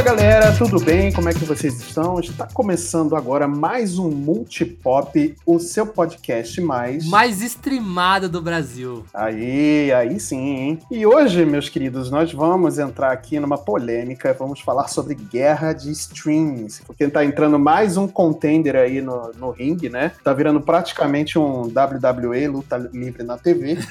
Fala galera, tudo bem? Como é que vocês estão? Está começando agora mais um Multipop, o seu podcast mais. Mais streamado do Brasil. Aí, aí sim, hein? E hoje, meus queridos, nós vamos entrar aqui numa polêmica, vamos falar sobre guerra de streams. Porque tá entrando mais um contender aí no, no ringue, né? Tá virando praticamente um WWE, luta livre na TV.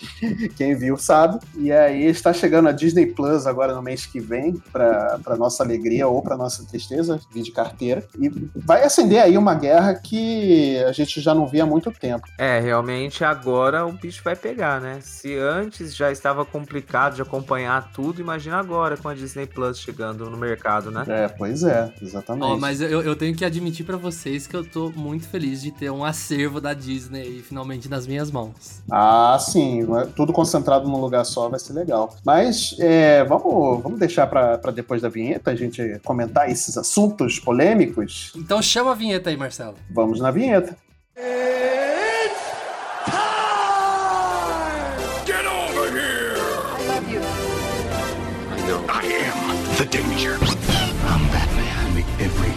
Quem viu sabe. E aí está chegando a Disney Plus agora no mês que vem, para nossa alegria ou para nossa tristeza, de carteira. E vai acender aí uma guerra que a gente já não via há muito tempo. É, realmente agora o bicho vai pegar, né? Se antes já estava complicado de acompanhar tudo, imagina agora com a Disney Plus chegando no mercado, né? É, pois é, exatamente. Oh, mas eu, eu tenho que admitir para vocês que eu tô muito feliz de ter um acervo da Disney finalmente nas minhas mãos. Ah, sim. Tudo concentrado num lugar só vai ser legal. Mas é, vamos, vamos deixar para depois da vinheta a gente comentar esses assuntos polêmicos? Então chama a vinheta aí, Marcelo. Vamos na vinheta. the danger. I'm Batman. Make every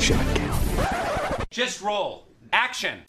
shot count. Just roll. Action.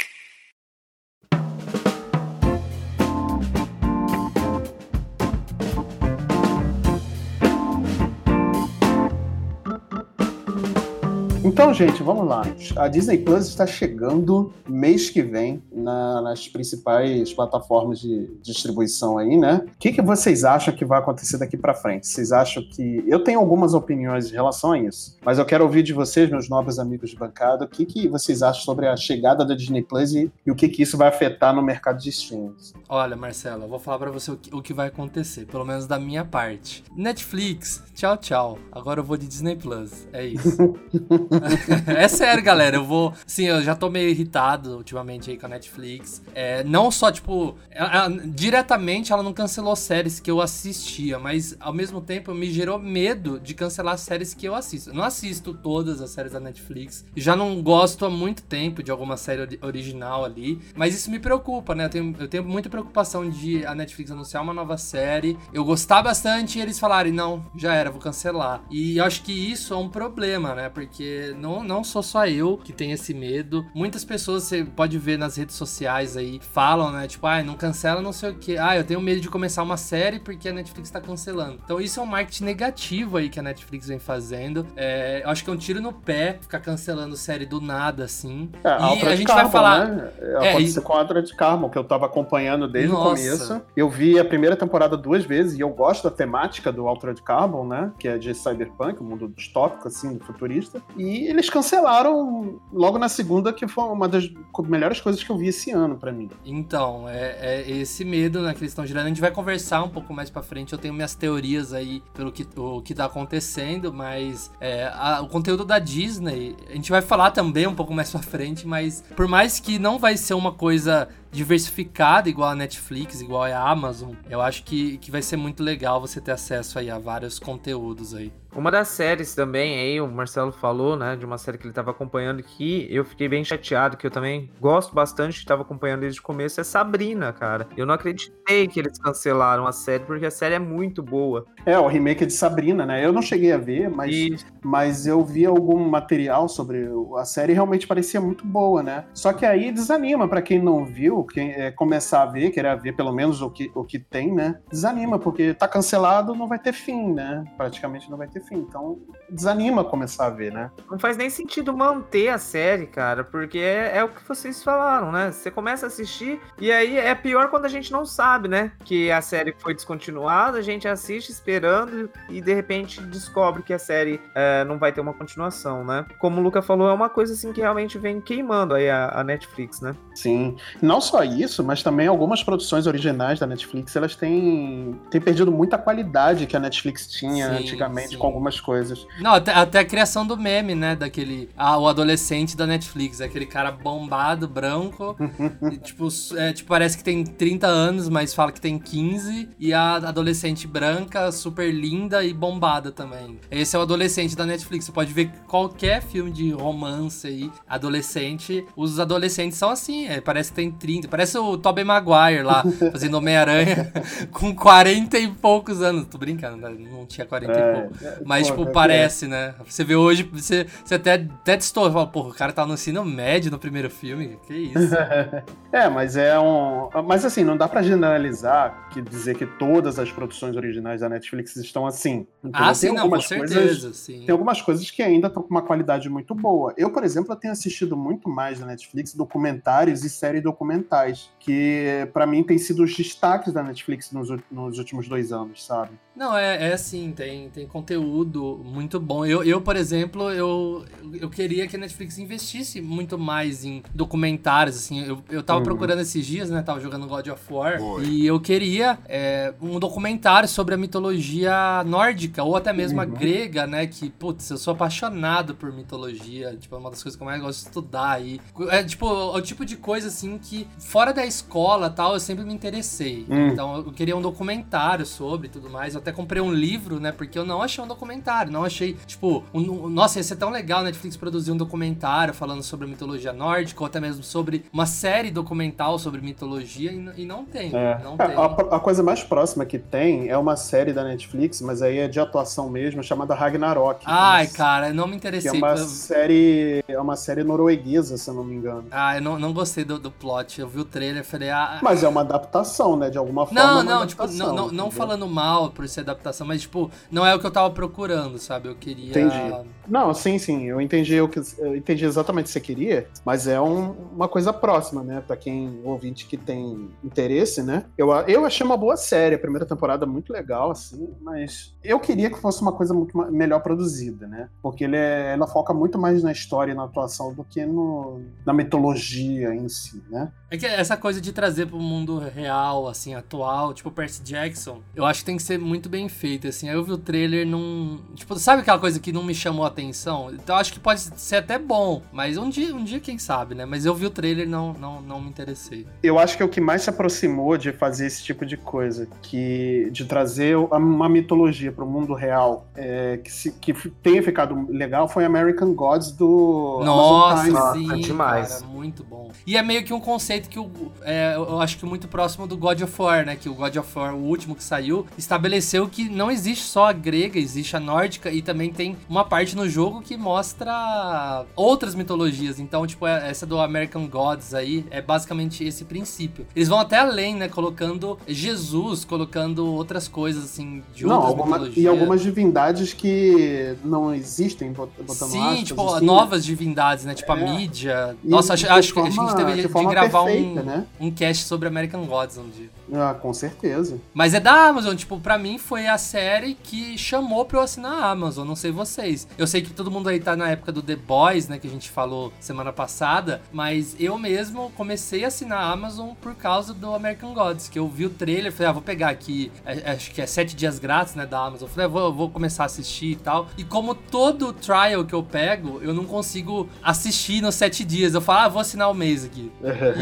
Então, gente, vamos lá. A Disney Plus está chegando mês que vem na, nas principais plataformas de distribuição aí, né? O que, que vocês acham que vai acontecer daqui para frente? Vocês acham que. Eu tenho algumas opiniões em relação a isso, mas eu quero ouvir de vocês, meus nobres amigos de bancada, o que, que vocês acham sobre a chegada da Disney Plus e, e o que, que isso vai afetar no mercado de streams? Olha, Marcelo, eu vou falar para você o que, o que vai acontecer, pelo menos da minha parte. Netflix, tchau, tchau. Agora eu vou de Disney Plus. É isso. é sério, galera. Eu vou. Sim, eu já tô meio irritado ultimamente aí com a Netflix. É, não só, tipo, ela, diretamente ela não cancelou séries que eu assistia, mas ao mesmo tempo me gerou medo de cancelar séries que eu assisto. Eu não assisto todas as séries da Netflix. Já não gosto há muito tempo de alguma série original ali. Mas isso me preocupa, né? Eu tenho, eu tenho muita preocupação de a Netflix anunciar uma nova série. Eu gostar bastante e eles falarem, não, já era, vou cancelar. E eu acho que isso é um problema, né? Porque não, não sou só eu que tenho esse medo. Muitas pessoas você pode ver nas redes sociais aí falam, né? Tipo, ah, não cancela não sei o que. Ah, eu tenho medo de começar uma série porque a Netflix tá cancelando. Então isso é um marketing negativo aí que a Netflix vem fazendo. É, eu acho que é um tiro no pé ficar cancelando série do nada, assim. É, e a gente Carmon, vai falar. Né? É, Aconteceu e... com a Altra de Carmon, que eu tava acompanhando desde Nossa. o começo. Eu vi a primeira temporada duas vezes e eu gosto da temática do Altered Carbon, né? Que é de cyberpunk, um mundo distópico, assim, futurista. E e eles cancelaram logo na segunda, que foi uma das melhores coisas que eu vi esse ano para mim. Então, é, é, esse medo né, que eles estão gerando. A gente vai conversar um pouco mais para frente. Eu tenho minhas teorias aí pelo que, o que tá acontecendo, mas é, a, o conteúdo da Disney, a gente vai falar também um pouco mais pra frente, mas por mais que não vai ser uma coisa diversificada igual a Netflix, igual a Amazon, eu acho que, que vai ser muito legal você ter acesso aí a vários conteúdos aí. Uma das séries também, aí o Marcelo falou, né, de uma série que ele estava acompanhando que eu fiquei bem chateado, que eu também gosto bastante, estava acompanhando desde o começo, é Sabrina, cara. Eu não acreditei que eles cancelaram a série, porque a série é muito boa. É, o remake de Sabrina, né? Eu não cheguei a ver, mas, mas eu vi algum material sobre a série e realmente parecia muito boa, né? Só que aí desanima para quem não viu, quem é, começar a ver, querer ver pelo menos o que, o que tem, né? Desanima, porque tá cancelado, não vai ter fim, né? Praticamente não vai ter enfim, então desanima começar a ver, né? Não faz nem sentido manter a série, cara, porque é, é, o que vocês falaram, né? Você começa a assistir e aí é pior quando a gente não sabe, né? Que a série foi descontinuada, a gente assiste esperando e de repente descobre que a série é, não vai ter uma continuação, né? Como o Luca falou, é uma coisa assim que realmente vem queimando aí a, a Netflix, né? Sim, não só isso, mas também algumas produções originais da Netflix, elas têm, têm perdido muita qualidade que a Netflix tinha sim, antigamente sim. com algumas coisas. Não, até, até a criação do meme, né? Daquele. Ah, o adolescente da Netflix, aquele cara bombado, branco. e, tipo, é, tipo, parece que tem 30 anos, mas fala que tem 15. E a adolescente branca, super linda e bombada também. Esse é o adolescente da Netflix. Você pode ver qualquer filme de romance aí, adolescente. Os adolescentes são assim, é, parece que tem 30. Parece o Tobey Maguire lá, fazendo Homem-Aranha com 40 e poucos anos. Tô brincando, né? não tinha 40 é, e pouco. É, Mas, pô, tipo, é parece, né? Você vê hoje, você, você até, até distorce. Fala, porra, o cara tá no ensino médio no primeiro filme. Que isso? é, mas é um. Mas assim, não dá pra generalizar que dizer que todas as produções originais da Netflix estão assim. Ah, sim, não, com certeza. Coisas, sim. Tem algumas coisas que ainda estão com uma qualidade muito boa. Eu, por exemplo, tenho assistido muito mais na Netflix documentários e séries documentais, que para mim tem sido os destaques da Netflix nos, nos últimos dois anos, sabe? Não, é, é assim, tem, tem conteúdo muito bom. Eu, eu, por exemplo, eu, eu queria que a Netflix investisse muito mais em documentários, assim. Eu, eu tava uhum. procurando esses dias, né? Tava jogando God of War. Boy. E eu queria é, um documentário sobre a mitologia nórdica, ou até mesmo uhum. a grega, né? Que, putz, eu sou apaixonado por mitologia. Tipo, é uma das coisas que eu mais gosto de estudar aí. É, tipo, o tipo de coisa, assim, que fora da escola tal, eu sempre me interessei. Uhum. Então, eu queria um documentário sobre tudo mais. Eu até comprei um livro, né? Porque eu não achei um documentário. Não achei, tipo, um, nossa, ia ser tão legal a Netflix produzir um documentário falando sobre a mitologia nórdica, ou até mesmo sobre uma série documental sobre mitologia, e, e não tem. É. Não tem. A, a, coisa mais próxima que tem é uma série da Netflix, mas aí é de atuação mesmo, chamada Ragnarok. É Ai, cara, não me interessei. Que é uma série. É uma série norueguesa, se eu não me engano. Ah, eu não, não gostei do, do plot. Eu vi o trailer e falei, ah. Mas é uma adaptação, né? De alguma forma. Não, não, tipo, não, não, não falando mal por ser adaptação, mas, tipo, não é o que eu tava procurando, sabe? Eu queria. Entendi. Não, sim, sim. Eu entendi o que eu entendi exatamente o que você queria, mas é um, uma coisa próxima, né? Pra quem ouvinte que tem interesse, né? Eu, eu achei uma boa série, a primeira temporada muito legal, assim, mas eu queria que fosse uma coisa muito melhor produzida, né? Porque ele é, ela foca muito mais na história e na atuação do que no, na mitologia em si, né? É que essa coisa de trazer pro mundo real, assim, atual, tipo Percy Jackson, eu acho que tem que ser muito bem feito, assim. Aí eu vi o trailer num. Tipo, sabe aquela coisa que não me chamou a atenção? Então eu acho que pode ser até bom, mas um dia, um dia quem sabe, né? Mas eu vi o trailer e não, não, não me interessei. Eu acho que é o que mais se aproximou de fazer esse tipo de coisa, que de trazer uma mitologia pro mundo real, é, que, se, que tenha ficado legal, foi American Gods do Nossa, Amazon Prime. sim, ah, demais. Cara, muito bom. E é meio que um conceito que eu, é, eu acho que muito próximo do God of War, né? Que o God of War, o último que saiu, estabeleceu que não existe só a grega, existe a nórdica e também tem uma parte no jogo que mostra outras mitologias. Então, tipo, é, essa do American Gods aí é basicamente esse princípio. Eles vão até além, né? Colocando Jesus, colocando outras coisas, assim, de não, outras alguma, mitologias. E algumas divindades que não existem, botando Sim, aspas, tipo, assim. novas divindades, né? Tipo, é. a mídia. Nossa, acho, acho que a gente deveria de, de gravar perfeita, um, né? um cast sobre American Gods um dia. Ah, com certeza. Mas é da Amazon, tipo, pra mim foi a série que chamou pra eu assinar a Amazon, não sei vocês. Eu sei que todo mundo aí tá na época do The Boys, né, que a gente falou semana passada, mas eu mesmo comecei a assinar a Amazon por causa do American Gods, que eu vi o trailer, falei, ah, vou pegar aqui, é, acho que é sete dias grátis, né, da Amazon. Falei, ah, vou, vou começar a assistir e tal. E como todo trial que eu pego, eu não consigo assistir nos sete dias. Eu falo, ah, vou assinar o um mês aqui.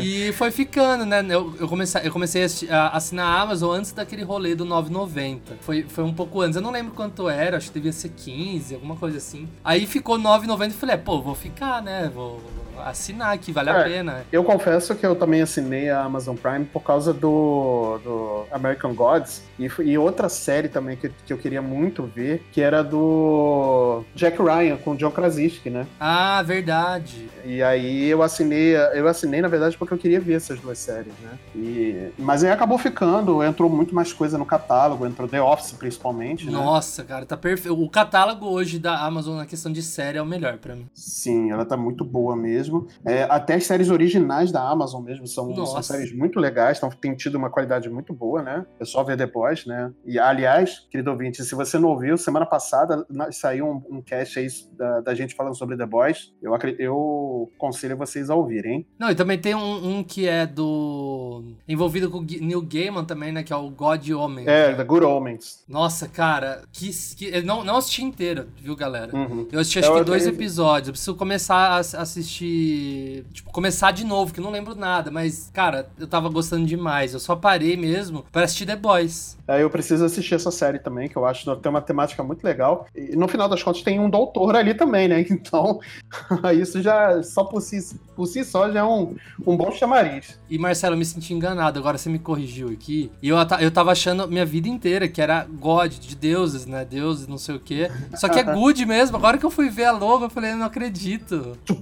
e foi ficando, né, eu, eu, comecei, eu comecei a assinar a Amazon antes daquele rolê do 9,90. Foi, foi um pouco antes. Eu não lembro quanto era, acho que devia ser 15, alguma coisa assim. Aí ficou 9,90 e falei, é, pô, vou ficar, né? Vou, assinar aqui, vale é, a pena. Eu confesso que eu também assinei a Amazon Prime por causa do, do American Gods e, e outra série também que, que eu queria muito ver, que era do Jack Ryan com John Krasinski, né? Ah, verdade. E aí eu assinei, eu assinei na verdade porque eu queria ver essas duas séries, né? E, mas aí acabou ficando, entrou muito mais coisa no catálogo, entrou The Office principalmente, né? Nossa, cara, tá perfeito. O catálogo hoje da Amazon na questão de série é o melhor para mim. Sim, ela tá muito boa mesmo mesmo. É, até as séries originais da Amazon mesmo são, são séries muito legais, então tem tido uma qualidade muito boa, né? É só ver depois, né? E, aliás, querido ouvinte, se você não ouviu, semana passada saiu um, um cast aí da, da, gente falando sobre The Boys. Eu, eu aconselho vocês a ouvirem? Não, e também tem um, um que é do. envolvido com o Neil Gaiman também, né? Que é o God Omens. É, The Good Omens. Nossa, cara, que. que não, não assisti inteiro, viu, galera? Uhum. Eu assisti acho eu que dois episódios. Eu preciso começar a assistir. Tipo, começar de novo, que eu não lembro nada, mas, cara, eu tava gostando demais. Eu só parei mesmo pra assistir The Boys. É, eu preciso assistir essa série também, que eu acho que tem uma temática muito legal. E no final das contas tem um doutor ali também, né? Então, isso já, só por si, por si só, já é um, um bom chamariz. E Marcelo, eu me senti enganado, agora você me corrigiu aqui. E eu, eu tava achando minha vida inteira que era God, de deuses, né? Deuses, não sei o quê. Só que é good mesmo. Agora que eu fui ver a logo, eu falei, não acredito. é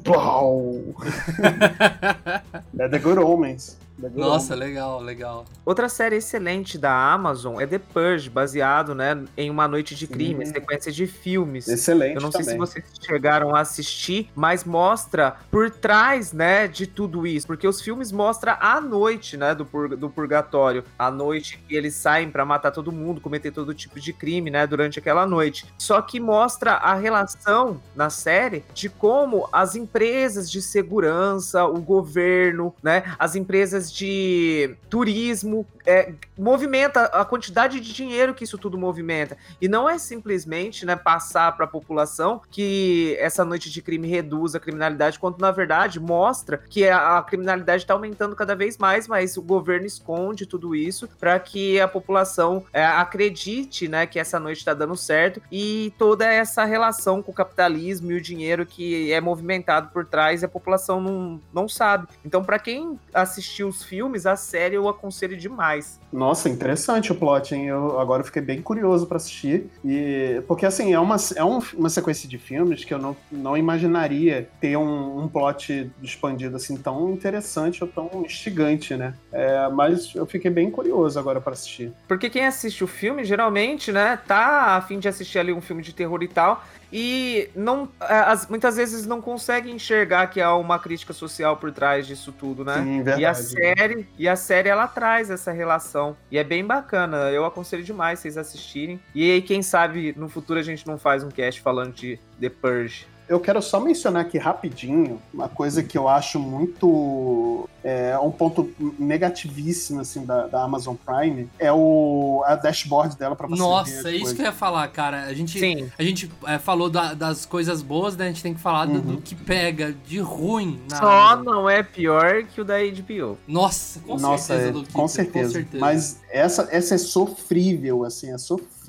The Good Omens. Nossa, legal, legal. Outra série excelente da Amazon é The Purge, baseado, né, em Uma Noite de Crime, Sim. sequência de filmes. Excelente Eu não também. sei se vocês chegaram a assistir, mas mostra por trás, né, de tudo isso, porque os filmes mostram a noite, né, do, pur do purgatório, a noite que eles saem para matar todo mundo, cometer todo tipo de crime, né, durante aquela noite. Só que mostra a relação na série de como as empresas de segurança, o governo, né, as empresas de turismo, é, movimenta a quantidade de dinheiro que isso tudo movimenta. E não é simplesmente né, passar para a população que essa noite de crime reduz a criminalidade, quando na verdade mostra que a, a criminalidade está aumentando cada vez mais, mas o governo esconde tudo isso para que a população é, acredite né, que essa noite está dando certo e toda essa relação com o capitalismo e o dinheiro que é movimentado por trás a população não, não sabe. Então, para quem assistiu filmes, a série eu aconselho demais. Nossa, interessante o plot, hein? Eu agora fiquei bem curioso para assistir. E porque assim, é uma, é um, uma sequência de filmes que eu não, não imaginaria ter um, um plot expandido assim tão interessante ou tão instigante, né? É, mas eu fiquei bem curioso agora para assistir. Porque quem assiste o filme, geralmente, né, tá a fim de assistir ali um filme de terror e tal, e não é, as, muitas vezes não consegue enxergar que há uma crítica social por trás disso tudo, né? Sim, verdade. E a série, e a série ela traz essa relação e é bem bacana. Eu aconselho demais vocês assistirem. E aí quem sabe no futuro a gente não faz um cast falando de The Purge eu quero só mencionar aqui rapidinho uma coisa que eu acho muito. É um ponto negativíssimo assim, da, da Amazon Prime é o a dashboard dela para você Nossa, é isso coisas. que eu ia falar, cara. A gente, Sim. A gente é, falou da, das coisas boas, né? A gente tem que falar uhum. do, do, que pega de ruim. Na Só não é pior que o da HBO. Nossa, com Nossa, certeza, é, com, certeza. com certeza. Mas essa, essa é sofrível, assim, é sofrível.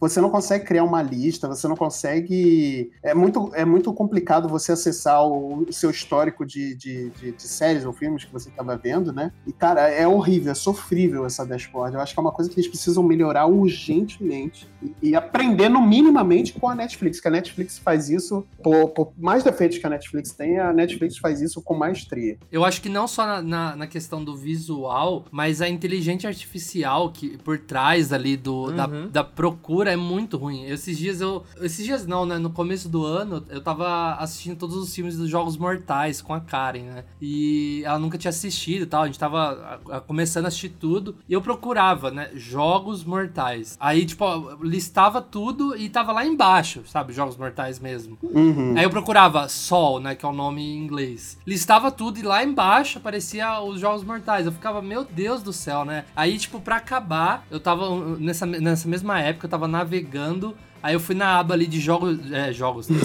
Você não consegue criar uma lista, você não consegue. É muito, é muito complicado você acessar o, o seu histórico de, de, de, de, séries ou filmes que você estava vendo, né? E, cara, é horrível, é sofrível essa dashboard. Eu acho que é uma coisa que eles precisam melhorar urgentemente e, e aprendendo minimamente com a Netflix, que a Netflix faz isso, por, por, mais defeitos que a Netflix tem, a Netflix faz isso com maestria. Eu acho que não só na, na, na questão do visual, mas a inteligência artificial artificial que por trás ali do, uhum. da, da procura é muito ruim. Esses dias eu. Esses dias não, né? No começo do ano, eu tava assistindo todos os filmes dos Jogos Mortais com a Karen, né? E ela nunca tinha assistido e tal. A gente tava começando a assistir tudo. E eu procurava, né? Jogos Mortais. Aí, tipo, listava tudo e tava lá embaixo, sabe? Jogos Mortais mesmo. Uhum. Aí eu procurava Sol, né? Que é o nome em inglês. Listava tudo e lá embaixo aparecia os Jogos Mortais. Eu ficava, meu Deus do céu, né? Aí, tipo, pra acabar, eu tava nessa, nessa mesma época, eu tava navegando Aí eu fui na aba ali de jogos. É, jogos. Né?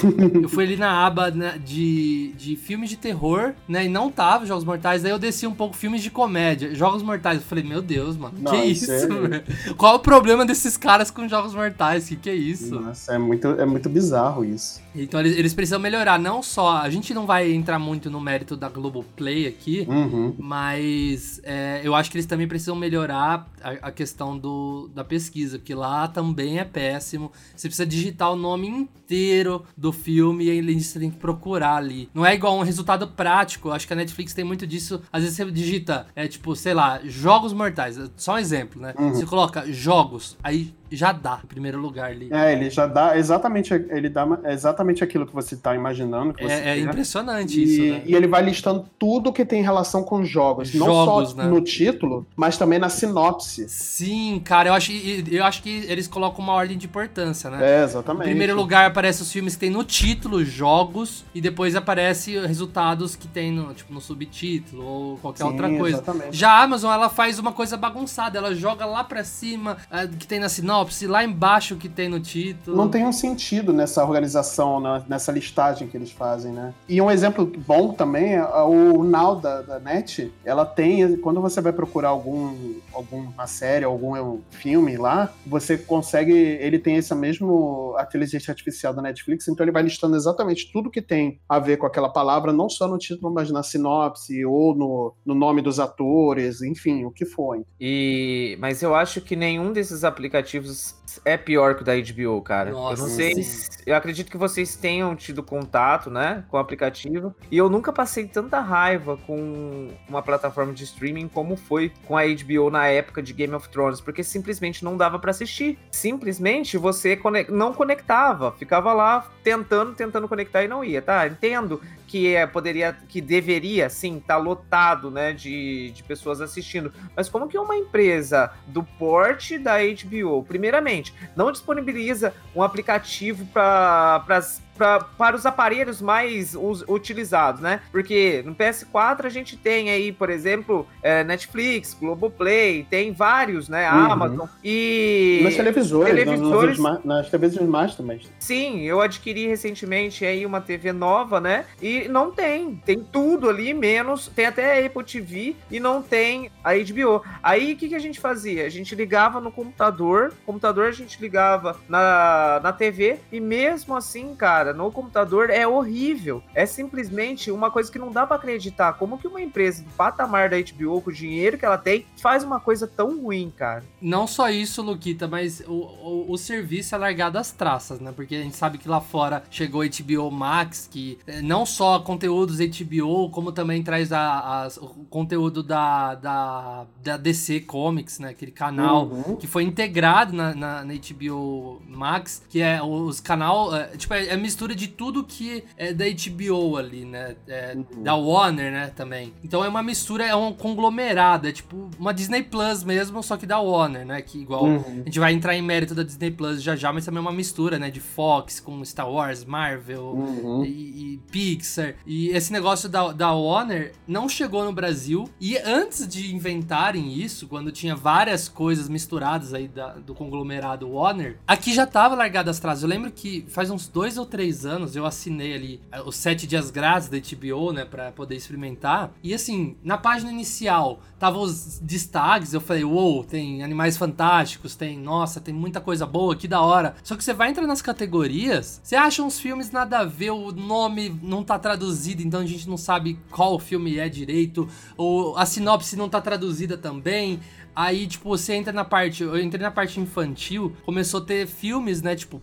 eu fui ali na aba né, de, de filmes de terror, né? E não tava Jogos Mortais. Daí eu desci um pouco filmes de comédia. Jogos Mortais. Eu falei, meu Deus, mano. Nossa, que isso, velho? Qual o problema desses caras com Jogos Mortais? Que que é isso? Nossa, é muito, é muito bizarro isso. Então eles, eles precisam melhorar. Não só. A gente não vai entrar muito no mérito da Globoplay aqui, uhum. mas é, eu acho que eles também precisam melhorar a, a questão do, da pesquisa, que lá também é péssimo. Você precisa digitar o nome inteiro do filme e aí você tem que procurar ali. Não é igual um resultado prático. Acho que a Netflix tem muito disso. Às vezes você digita, é tipo, sei lá, jogos mortais. Só um exemplo, né? Uhum. Você coloca jogos, aí já dá em primeiro lugar ali. É, ele já dá exatamente, ele dá exatamente aquilo que você está imaginando. é, é impressionante e, isso. Né? E ele vai listando tudo que tem relação com jogos, jogos não só né? no título, mas também na sinopse. Sim, cara, eu acho, eu acho que eles colocam uma ordem de importância, né? É, exatamente. Em primeiro lugar aparece os filmes que tem no título, jogos, e depois aparece resultados que tem no, tipo, no subtítulo ou qualquer Sim, outra coisa. Exatamente. Já a Amazon, ela faz uma coisa bagunçada, ela joga lá pra cima uh, que tem na sinopse lá embaixo que tem no título. Não tem um sentido nessa organização, nessa listagem que eles fazem, né? E um exemplo bom também é o Now da, da NET. Ela tem, quando você vai procurar algum, alguma série, algum filme lá, você consegue. Ele tem essa mesmo inteligência artificial da Netflix, então ele vai listando exatamente tudo que tem a ver com aquela palavra, não só no título, mas na sinopse ou no, no nome dos atores, enfim, o que for. E, mas eu acho que nenhum desses aplicativos é pior que o da HBO, cara. Nossa, eu não sei. Eu acredito que vocês tenham tido contato, né, com o aplicativo. E eu nunca passei tanta raiva com uma plataforma de streaming como foi com a HBO na época de Game of Thrones, porque simplesmente não dava para assistir. Simplesmente você não conectava, ficava lá tentando, tentando conectar e não ia, tá? Entendo que é, poderia, que deveria, sim, estar tá lotado, né, de, de pessoas assistindo. Mas como que uma empresa do porte da HBO, primeiramente, não disponibiliza um aplicativo para pra, para os aparelhos mais us, utilizados, né? Porque no PS4 a gente tem aí, por exemplo, é, Netflix, Globoplay, tem vários, né? Uhum. Amazon e. Nas televisores, televisores... Nas, nas televisões mais também. Sim, eu adquiri recentemente aí uma TV nova, né? E não tem. Tem tudo ali, menos. Tem até a Apple TV e não tem a HBO. Aí o que, que a gente fazia? A gente ligava no computador, computador a gente ligava na, na TV e mesmo assim, cara no computador é horrível. É simplesmente uma coisa que não dá para acreditar. Como que uma empresa do patamar da HBO, com o dinheiro que ela tem, faz uma coisa tão ruim, cara? Não só isso, Luquita, mas o, o, o serviço é largado às traças, né? Porque a gente sabe que lá fora chegou HBO Max, que eh, não só conteúdos HBO, como também traz a, a, o conteúdo da, da, da DC Comics, né? Aquele canal uhum. que foi integrado na, na, na, HBO Max, que é os canal, é, tipo, é, é mistura de tudo que é da HBO ali, né? É, uhum. Da Warner, né, também. Então é uma mistura, é um conglomerado, é tipo uma Disney Plus mesmo, só que da Warner, né? Que igual uhum. a gente vai entrar em mérito da Disney Plus já já, mas também é uma mistura, né? De Fox com Star Wars, Marvel uhum. e, e, Pixar. E esse negócio da, da Warner não chegou no Brasil. E antes de inventarem isso, quando tinha várias coisas misturadas aí da, do conglomerado Warner, aqui já tava largado as traças. Eu lembro que faz uns dois ou três anos, eu assinei ali eh, os sete dias grátis da HBO, né, pra poder experimentar. E assim, na página inicial, tava os destaques, eu falei, uou, wow, tem Animais Fantásticos, tem, nossa, tem muita coisa boa, que da hora. Só que você vai entrar nas categorias, você acha uns filmes nada a ver, o nome não tá traduzido, então a gente não sabe qual filme é direito, ou a sinopse não tá traduzida também. Aí, tipo, você entra na parte. Eu entrei na parte infantil, começou a ter filmes, né? Tipo,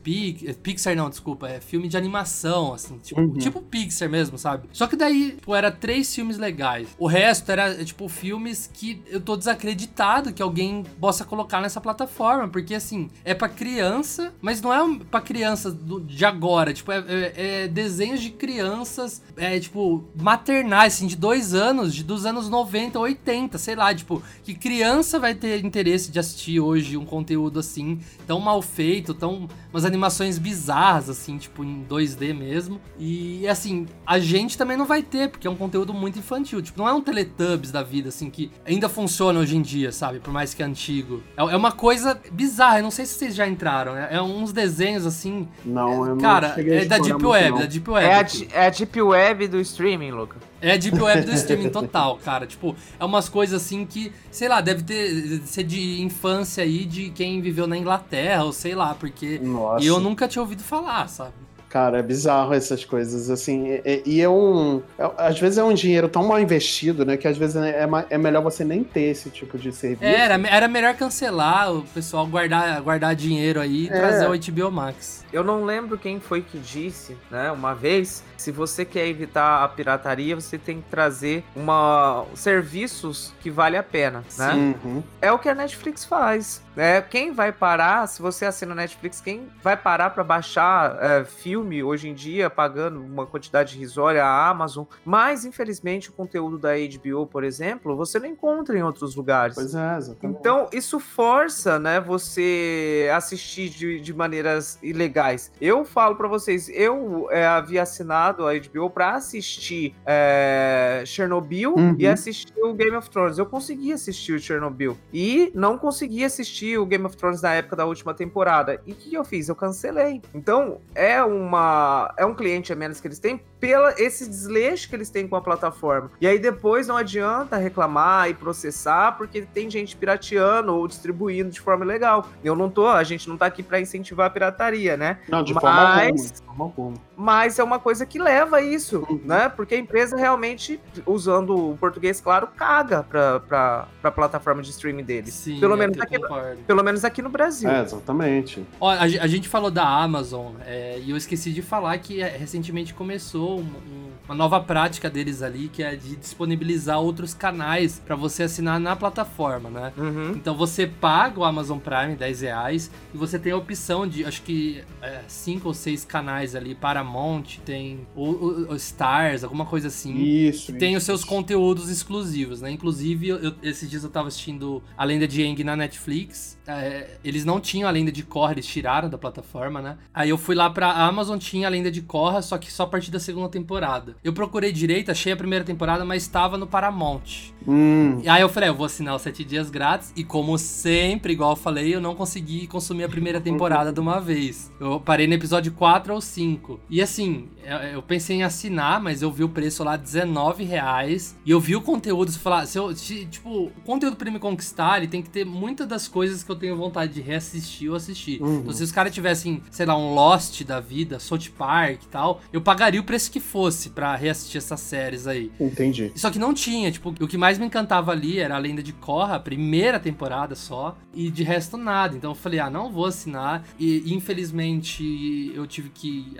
Pixar, não, desculpa, é filme de animação, assim, tipo, uhum. tipo Pixar mesmo, sabe? Só que daí, tipo, era três filmes legais. O resto era, tipo, filmes que eu tô desacreditado que alguém possa colocar nessa plataforma, porque, assim, é para criança, mas não é para criança do, de agora, tipo, é, é, é, desenhos de crianças, é, tipo, maternais, assim, de dois anos, de, dos anos 90, 80, sei lá, tipo, que criança vai ter interesse de assistir hoje um conteúdo assim, tão mal feito, tão. umas animações bizarras, assim, tipo, em 2D mesmo. E assim, a gente também não vai ter, porque é um conteúdo muito infantil. Tipo, não é um Teletubbies da vida, assim, que ainda funciona hoje em dia, sabe? Por mais que é antigo. É, é uma coisa bizarra, eu não sei se vocês já entraram. É, é uns desenhos assim. Não, é, eu Cara, é da Deep Web, da Deep Web. É a, é a Deep Web do streaming, Luca. É Deep Web do streaming total, cara. Tipo, é umas coisas assim que, sei lá, deve ter ser de infância aí de quem viveu na Inglaterra, ou sei lá, porque Nossa. eu nunca tinha ouvido falar, sabe? Cara, é bizarro essas coisas, assim. E, e é um. É, às vezes é um dinheiro tão mal investido, né? Que às vezes é, é melhor você nem ter esse tipo de serviço. Era, era melhor cancelar, o pessoal guardar, guardar dinheiro aí e é. trazer o HBO Max. Eu não lembro quem foi que disse, né, uma vez, se você quer evitar a pirataria, você tem que trazer uma serviços que vale a pena, né? Uhum. É o que a Netflix faz. É, quem vai parar, se você assina a Netflix, quem vai parar para baixar é, filme hoje em dia, pagando uma quantidade risória à Amazon? Mas, infelizmente, o conteúdo da HBO, por exemplo, você não encontra em outros lugares. Pois é, exatamente. Então, isso força, né, você assistir de, de maneiras ilegais. Eu falo para vocês, eu é, havia assinado a HBO para assistir é, Chernobyl uhum. e assistir o Game of Thrones. Eu consegui assistir o Chernobyl e não consegui assistir assisti o Game of Thrones na época da última temporada. E o que eu fiz? Eu cancelei. Então, é uma é um cliente a menos que eles têm pela esse desleixo que eles têm com a plataforma. E aí depois não adianta reclamar e processar porque tem gente pirateando ou distribuindo de forma ilegal. Eu não tô, a gente não tá aqui para incentivar a pirataria, né? Não, de mas, forma alguma, de forma alguma. Mas é uma coisa que leva a isso, uhum. né? Porque a empresa realmente, usando o português claro, caga pra, pra, pra plataforma de streaming deles. Sim, pelo, menos aqui, no, pelo menos aqui no Brasil. É, exatamente. Ó, a, a gente falou da Amazon é, e eu esqueci de falar que é, recentemente começou um, um, uma nova prática deles ali, que é de disponibilizar outros canais para você assinar na plataforma, né? Uhum. Então você paga o Amazon Prime 10 reais e você tem a opção de, acho que, é, cinco ou seis canais ali, Paramount, tem o, o, o Stars, alguma coisa assim. Isso. Que isso, tem os seus isso. conteúdos exclusivos, né? Inclusive, eu, esses dias eu tava assistindo A Lenda de Aang na Netflix. É, eles não tinham a Lenda de Korra, eles tiraram da plataforma, né? Aí eu fui lá pra Amazon, tinha a Lenda de Korra, só que só a partir da segunda temporada. Eu procurei direito, achei a primeira temporada, mas estava no Paramount. Hum. E aí eu falei, eu vou assinar os sete dias grátis. E como sempre, igual eu falei, eu não consegui consumir a primeira temporada de uma vez. Eu parei no episódio 4 ou 5. E assim, eu pensei em assinar, mas eu vi o preço lá 19 reais. E eu vi o conteúdo, se falar, se eu, tipo, o conteúdo pra me conquistar, ele tem que ter muitas das coisas que eu tenho vontade de reassistir ou assistir. Uhum. Então, se os caras tivessem, sei lá, um Lost da vida, South Park e tal, eu pagaria o preço que fosse para reassistir essas séries aí. Entendi. Só que não tinha, tipo, o que mais me encantava ali era a Lenda de Korra, a primeira temporada só, e de resto nada. Então eu falei, ah, não vou assinar. E infelizmente eu tive que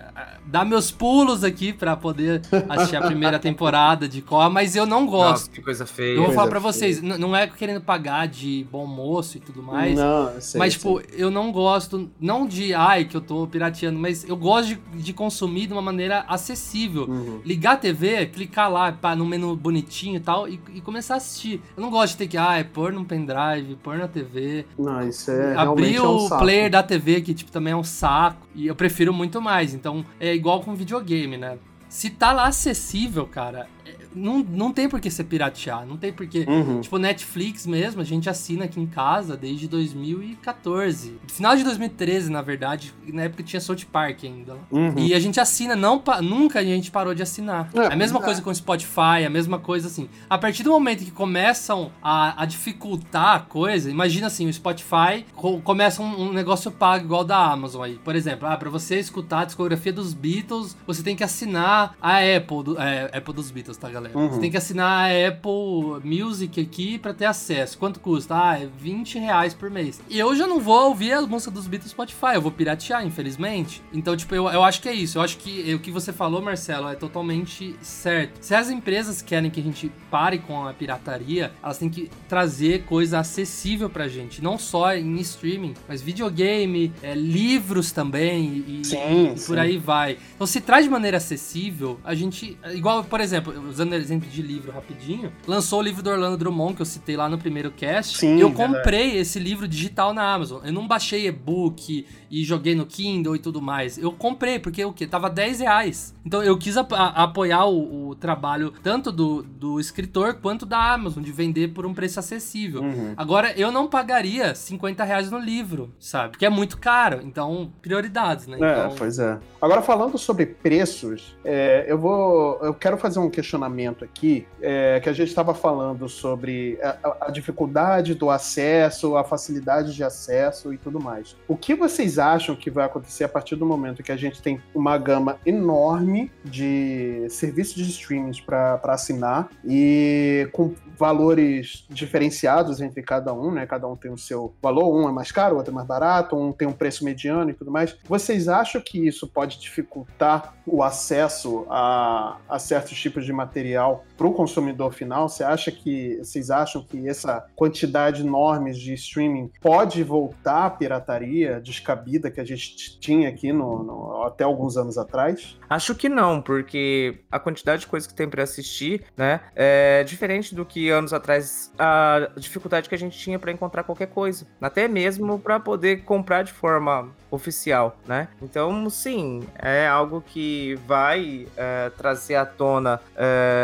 dar meus pulos aqui para poder assistir a primeira temporada de Korra, mas eu não gosto. Nossa, que coisa feia. Eu vou falar pra vocês, não é querendo pagar de bom moço e tudo mais. Não, sei, mas, tipo, sei. eu não gosto, não de, ai, que eu tô pirateando, mas eu gosto de, de consumir de uma maneira acessível. Uhum. Ligar a TV, clicar lá pá, no menu bonitinho e tal, e, e, começar a assistir. Eu não gosto de ter que, ah, é pôr num pendrive, pôr na TV. Não, isso é. Abrir é um o saco. player da TV, que tipo, também é um saco. E eu prefiro muito mais. Então, é igual com videogame, né? Se tá lá acessível, cara, não, não tem por que ser piratear, não tem por que. Uhum. Tipo, Netflix mesmo, a gente assina aqui em casa desde 2014. Final de 2013, na verdade, na época tinha South Park ainda. Uhum. E a gente assina, não nunca a gente parou de assinar. É, a mesma é. coisa com o Spotify, a mesma coisa assim. A partir do momento que começam a, a dificultar a coisa, imagina assim, o Spotify co começa um, um, negócio pago igual da Amazon aí. Por exemplo, ah, pra você escutar a discografia dos Beatles, você tem que assinar a Apple, do, é, Apple dos Beatles, tá, galera? Uhum. Você tem que assinar a Apple Music aqui pra ter acesso. Quanto custa? Ah, é 20 reais por mês. E eu já não vou ouvir as músicas dos Beatles Spotify, eu vou piratear, infelizmente. Então, tipo, eu, eu acho que é isso. Eu acho que o que você falou, Marcelo, é totalmente certo. Se as empresas querem que a gente pare com a pirataria, elas têm que trazer coisa acessível pra gente. Não só em streaming, mas videogame, é, livros também e, sim, e por sim. aí vai. Então, se traz de maneira acessível, a gente. Igual, por exemplo, usando exemplo de livro rapidinho, lançou o livro do Orlando Drummond, que eu citei lá no primeiro cast. Sim, eu comprei esse livro digital na Amazon. Eu não baixei e-book e joguei no Kindle e tudo mais. Eu comprei, porque o quê? Tava 10 reais. Então eu quis ap apoiar o, o, trabalho tanto do, do escritor quanto da Amazon, de vender por um preço acessível. Uhum. Agora, eu não pagaria 50 reais no livro, sabe? Porque é muito caro. Então, prioridades, né? É, Então... pois é. Agora, falando sobre preços, é, eu vou. Eu quero fazer um questionamento questionamento aqui, é, que a gente estava falando sobre a, a, dificuldade do acesso, a facilidade de acesso e tudo mais. O que vocês acham que vai acontecer a partir do momento que a gente tem uma gama enorme de serviços de streaming para assinar e com valores diferenciados entre cada um, né? Cada um tem o seu valor, um é mais caro, outro é mais barato, um tem um preço mediano e tudo mais. Vocês acham que isso pode dificultar o acesso a, a certos tipos de material para o consumidor final? Você acha que vocês acham que essa quantidade enorme de streaming pode voltar à pirataria descabida que a gente tinha aqui no, no, até alguns anos atrás? Acho que não, porque a quantidade de coisas que tem para assistir, né, é diferente do que anos atrás a dificuldade que a gente tinha para encontrar qualquer coisa, até mesmo para poder comprar de forma oficial, né? Então, sim, é algo que vai é, trazer à tona é,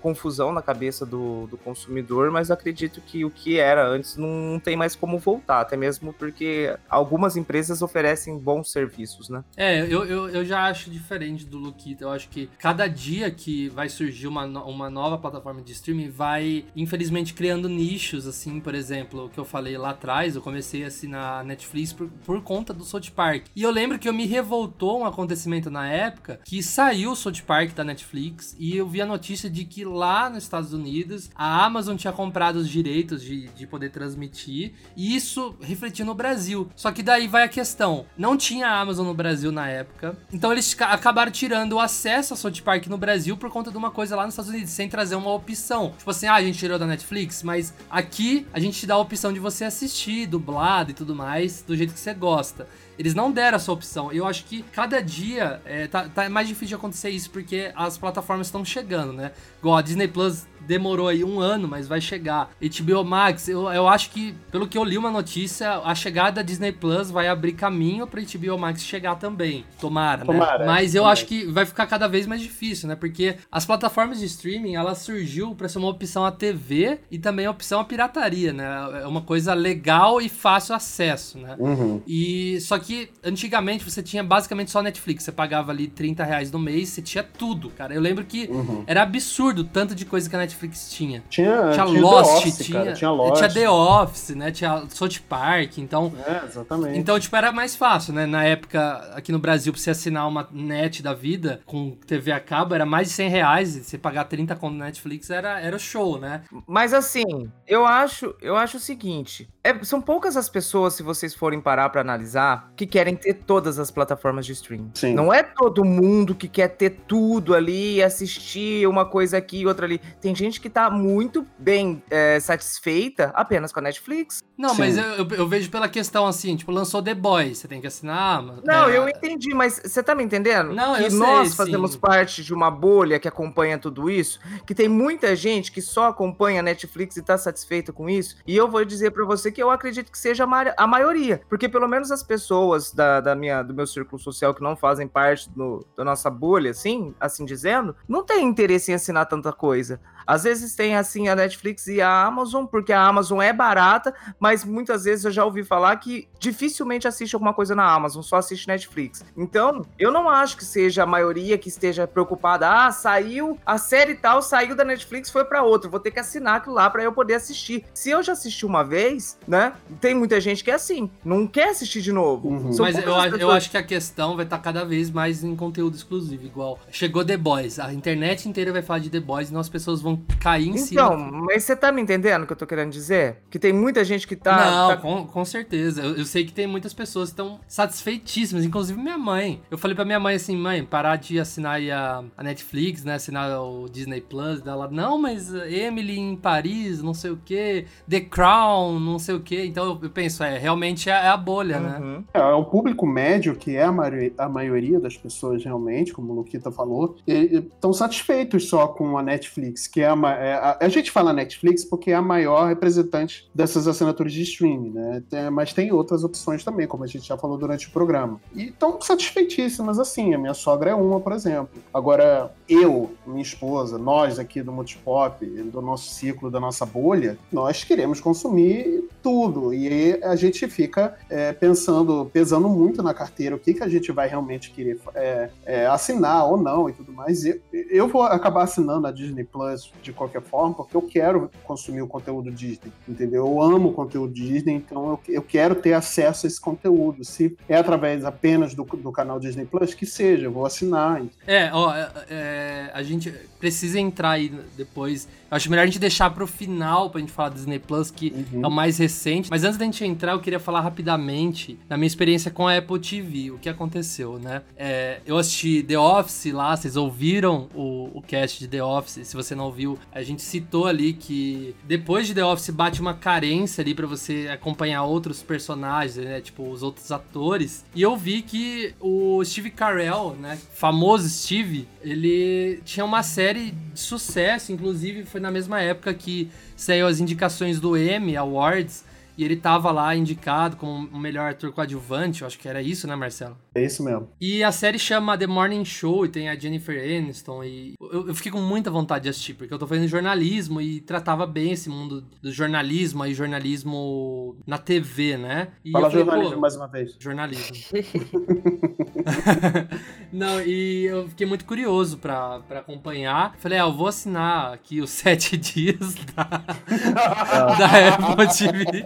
confusão na cabeça do, do, consumidor, mas acredito que o que era antes não tem mais como voltar, até mesmo porque algumas empresas oferecem bons serviços, né? É, eu, eu, eu já acho diferente do Luquita. Eu acho que cada dia que vai surgir uma, uma nova plataforma de streaming vai, infelizmente, criando nichos, assim, por exemplo, o que eu falei lá atrás, eu comecei a assinar Netflix por, por conta do South Park. E eu lembro que eu me revoltou um acontecimento na época que saiu o South Park da Netflix e eu vi a notícia de que lá nos Estados Unidos a Amazon tinha comprado os direitos de, de poder transmitir e isso refletiu no Brasil. Só que daí vai a questão, não tinha Amazon no Brasil na época, então eles acabaram tirando o acesso a South Park no Brasil por conta de uma coisa lá nos Estados Unidos, sem trazer uma opção. Tipo assim, ah, a gente tirou da Netflix, mas aqui a gente te dá a opção de você assistir, dublado e tudo mais, do jeito que você gosta. Eles não deram essa opção. Eu acho que cada dia é, tá, tá mais difícil de acontecer isso porque as plataformas estão chegando, né? Igual a Disney Plus demorou aí um ano, mas vai chegar. HBO Max, eu, eu acho que, pelo que eu li uma notícia, a chegada da Disney Plus vai abrir caminho pra HBO Max chegar também. Tomara, né? Tomara né? Mas eu também. acho que vai ficar cada vez mais difícil, né? Porque as plataformas de streaming, ela surgiu para ser uma opção à TV e também a opção à pirataria, né? É uma coisa legal e fácil acesso, né? Uhum. E só que antigamente você tinha basicamente só Netflix. Você pagava ali 30 reais no mês, você tinha tudo, cara. Eu lembro que uhum. era absurdo tanto de coisa que a Netflix Netflix tinha. Tinha, tinha, tinha Lost, Office, tinha, cara, tinha Lost. Tinha The Office, né? Tinha South Park, então... É, exatamente. Então, tipo, era mais fácil, né? Na época, aqui no Brasil, pra você assinar uma net da vida com TV a cabo, era mais de 100 reais. E você pagar 30 conto na Netflix era, era show, né? Mas assim, eu acho, eu acho o seguinte... É, são poucas as pessoas, se vocês forem parar para analisar, que querem ter todas as plataformas de streaming. Sim. Não é todo mundo que quer ter tudo ali, assistir uma coisa aqui e outra ali. Tem gente que tá muito bem é, satisfeita apenas com a Netflix. Não, Sim. mas eu, eu, vejo pela questão assim, tipo, lançou The Boys, você tem que assinar. Não, é... eu entendi, mas você tá me entendendo? Não, que eu nós sei, fazemos sim. parte de uma bolha que acompanha tudo isso, que tem muita gente que só acompanha a Netflix e tá satisfeita com isso. E eu vou dizer para você que eu acredito que seja a maioria, porque pelo menos as pessoas da, da minha, do meu círculo social que não fazem parte do, da nossa bolha, assim, assim dizendo, não tem interesse em assinar tanta coisa. Às vezes tem assim a Netflix e a Amazon, porque a Amazon é barata, mas muitas vezes eu já ouvi falar que dificilmente assiste alguma coisa na Amazon, só assiste Netflix. Então, eu não acho que seja a maioria que esteja preocupada, ah, saiu a série tal, saiu da Netflix, foi para outra, vou ter que assinar aquilo lá para eu poder assistir. Se eu já assisti uma vez, né? Tem muita gente que é assim, não quer assistir de novo. Uhum. Mas eu, pessoas... eu acho que a questão vai estar cada vez mais em conteúdo exclusivo, igual chegou The Boys, a internet inteira vai falar de The Boys, e as pessoas vão cair em então, cima. Então, mas você tá me entendendo o que eu tô querendo dizer? Que tem muita gente que tá. Não, tá... Com, com certeza. Eu, eu, sei que tem muitas pessoas que estão satisfeitíssimas, inclusive minha mãe. Eu falei pra minha mãe assim, mãe, parar de assinar a, a Netflix, né? Assinar o Disney Plus. Ela, não, mas Emily em Paris, não sei o que, The Crown, não sei o que. Então eu, penso, é, realmente é, é a bolha, né? uhum. né? É, é o público médio, que é a, maioria, a maioria das pessoas realmente, como o Luquita falou, estão satisfeitos só com a Netflix, que é a, é, a, a gente fala Netflix porque é a maior representante dessas assinaturas de streaming, né? Tem, mas tem outras opções também, como a gente já falou durante o programa. E estão satisfeitíssimas, assim. A minha sogra é uma, por exemplo. Agora, eu, minha esposa, nós aqui do Multipop, do nosso ciclo, da nossa bolha, nós queremos consumir tudo. E aí a gente fica é, pensando, pesando muito na carteira o que, que a gente vai realmente querer é, é, assinar ou não e tudo mais. E eu vou acabar assinando a Disney Plus de qualquer forma, porque eu quero consumir o conteúdo Disney, entendeu? Eu amo o conteúdo Disney, então eu, eu quero ter acesso a esse conteúdo. Se é através apenas do, do canal Disney Plus, que seja, eu vou assinar. É, ó, é, é, a gente precisa entrar aí depois. Acho melhor a gente deixar pro final pra gente falar do Disney Plus, que uhum. é o mais recente. Mas antes da gente entrar, eu queria falar rapidamente da minha experiência com a Apple TV, o que aconteceu, né? É, eu assisti The Office lá, vocês ouviram o, o cast de The Office? Se você não ouviu, a gente citou ali que depois de The Office bate uma carência ali para você acompanhar outros personagens, né? Tipo, os outros atores. E eu vi que o Steve Carell, né? Famoso Steve, ele tinha uma série de sucesso, inclusive foi na mesma época que saiu as indicações do Emmy Awards e ele tava lá indicado como o melhor ator coadjuvante, eu acho que era isso, né, Marcelo? É isso mesmo. E a série chama The Morning Show e tem a Jennifer Aniston e eu, eu fiquei com muita vontade de assistir, porque eu tô fazendo jornalismo e tratava bem esse mundo do jornalismo aí, jornalismo na TV, né? E Fala falei, jornalismo mais uma vez. Jornalismo. Não, e eu fiquei muito curioso pra, pra acompanhar. Falei, ah, eu vou assinar aqui os sete dias da, da Apple TV.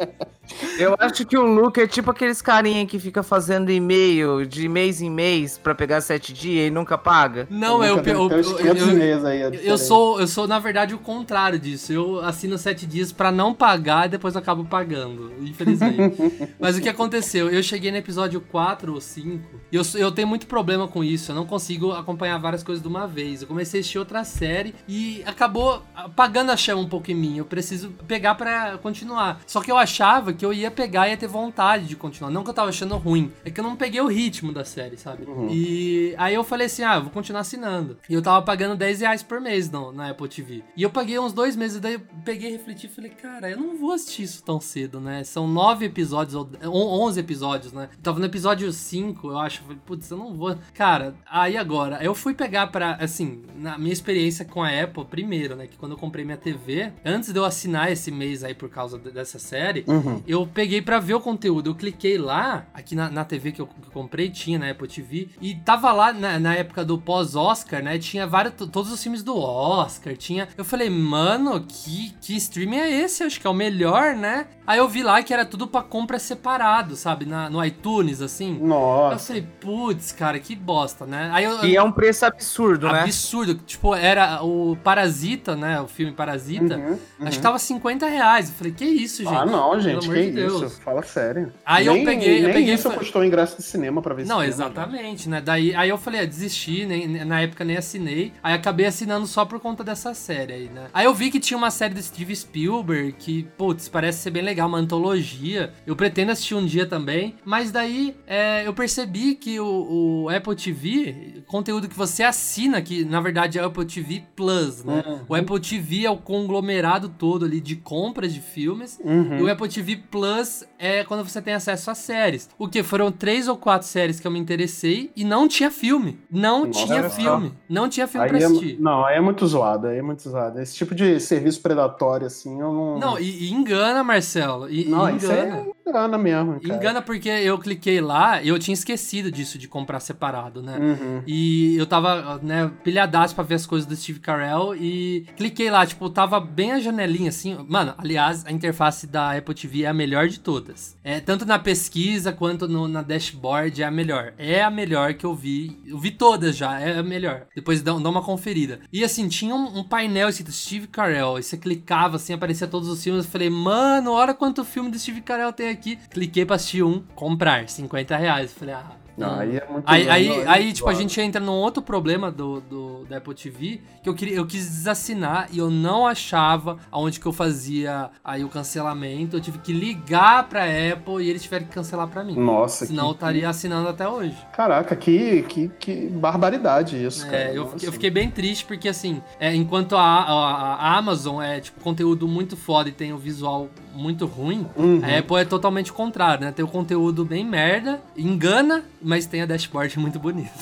Eu acho que o Luke é tipo aqueles carinha que fica fazendo e-mail de mês em mês pra pegar sete dias e nunca paga. Não, eu, eu, eu, eu, aí, eu sou, eu sou, na verdade, o contrário disso. Eu assino sete dias pra não pagar e depois acabo pagando, infelizmente. Mas o que aconteceu? Eu cheguei no episódio 4 ou 5 e eu, eu tenho muito problema com isso. Eu não consigo acompanhar várias coisas de uma vez. Eu comecei a assistir outra série e acabou apagando a chama um pouco em mim. Eu preciso pegar pra continuar. Só que eu achava que eu ia pegar e ia ter vontade de continuar. Não que eu tava achando ruim, é que eu não peguei o ritmo da série, sabe? Uhum. E aí eu falei assim: ah, vou continuar assinando. E eu tava pagando 10 reais por mês no, na Apple TV. E eu paguei uns dois meses, daí eu peguei refleti e falei: cara, eu não vou assistir isso tão cedo, né? São nove episódios, ou 11 episódios, né? Eu tava no episódio 5, eu acho. Falei, putz, eu não vou. Cara, aí agora, eu fui pegar pra, assim, na minha experiência com a Apple, primeiro, né? Que quando eu comprei minha TV, antes de eu assinar esse mês aí por causa dessa série, uhum. eu peguei para ver o conteúdo. Eu cliquei lá, aqui na, na TV que eu, que eu, comprei, tinha na Apple TV, e tava lá na, na época do pós-Oscar, né? Tinha vários, todos os filmes do Oscar, tinha. Eu falei, mano, que, que streaming é esse? Acho que é o melhor, né? Aí eu vi lá que era tudo para compra separado, sabe? Na, no iTunes, assim. Nossa. Eu falei, putz, cara, que bosta, né? Aí eu, e é um preço absurdo, absurdo né? Absurdo. Tipo, era o Parasita, né? O filme Parasita. Uhum, uhum. Acho que tava 50 reais. Eu falei, que isso, gente? Ah, não, gente, que de isso? Fala sério. Aí nem, eu peguei. Nem eu peguei isso custou ingresso de cinema pra ver Não, exatamente, né? Daí, aí eu falei, ah, desisti, nem, na época nem assinei. Aí acabei assinando só por conta dessa série aí, né? Aí eu vi que tinha uma série do Steve Spielberg que, putz, parece ser bem legal, uma antologia. Eu pretendo assistir um dia também. Mas daí é, eu percebi que o, o, Apple TV, conteúdo que você assina, que na verdade é o Apple TV Plus, né? Uhum. O Apple TV é o conglomerado todo ali de compras de filmes. Uhum. E o Apple TV Plus é quando você tem acesso a séries. O que? Foram três ou quatro séries que eu me interessei e não tinha filme. Não Nossa, tinha filme. Só. Não tinha filme aí pra é assistir. É, não, aí é muito zoado, aí é muito zoado. Esse tipo de serviço predatório, assim, eu não. Não, e, e engana, Marcelo. E, não, engana. Isso é engana mesmo. Cara. Engana porque eu cliquei lá e eu tinha esquecido disso de comprar separado, né? Uhum. E eu tava, né, pilhadaço pra ver as coisas do Steve Carell e cliquei lá, tipo, tava bem a janelinha assim. Mano, aliás, a interface da Apple TV é a melhor de todas. É, tanto na pesquisa quanto no, na dashboard é a melhor. É a melhor que eu vi. Eu vi todas já, é a melhor. Depois dá, dá uma conferida. E assim, tinha um, um painel escrito Steve Carell. E você clicava assim, aparecia todos os filmes. Eu falei, mano, olha quanto filme do Steve Carell tem aqui. Cliquei pra assistir um, comprar, 50 reais. Eu falei, ah, não, aí é muito Aí, aí, aí, tipo, a gente entra num outro problema do, do, da Apple TV, que eu, queria, eu quis desassinar e eu não achava aonde que eu fazia aí o cancelamento. Eu tive que ligar pra Apple e eles tiveram que cancelar pra mim. Nossa, Senão que... eu estaria assinando até hoje. Caraca, que, que, que barbaridade isso, cara. É, eu fiquei, eu fiquei, bem triste porque, assim, é, enquanto a, a, a, Amazon é, tipo, conteúdo muito foda e tem o visual muito ruim, uhum. a Apple é totalmente contrário, né? Tem o conteúdo bem merda, engana, mas tem a dashboard muito bonita.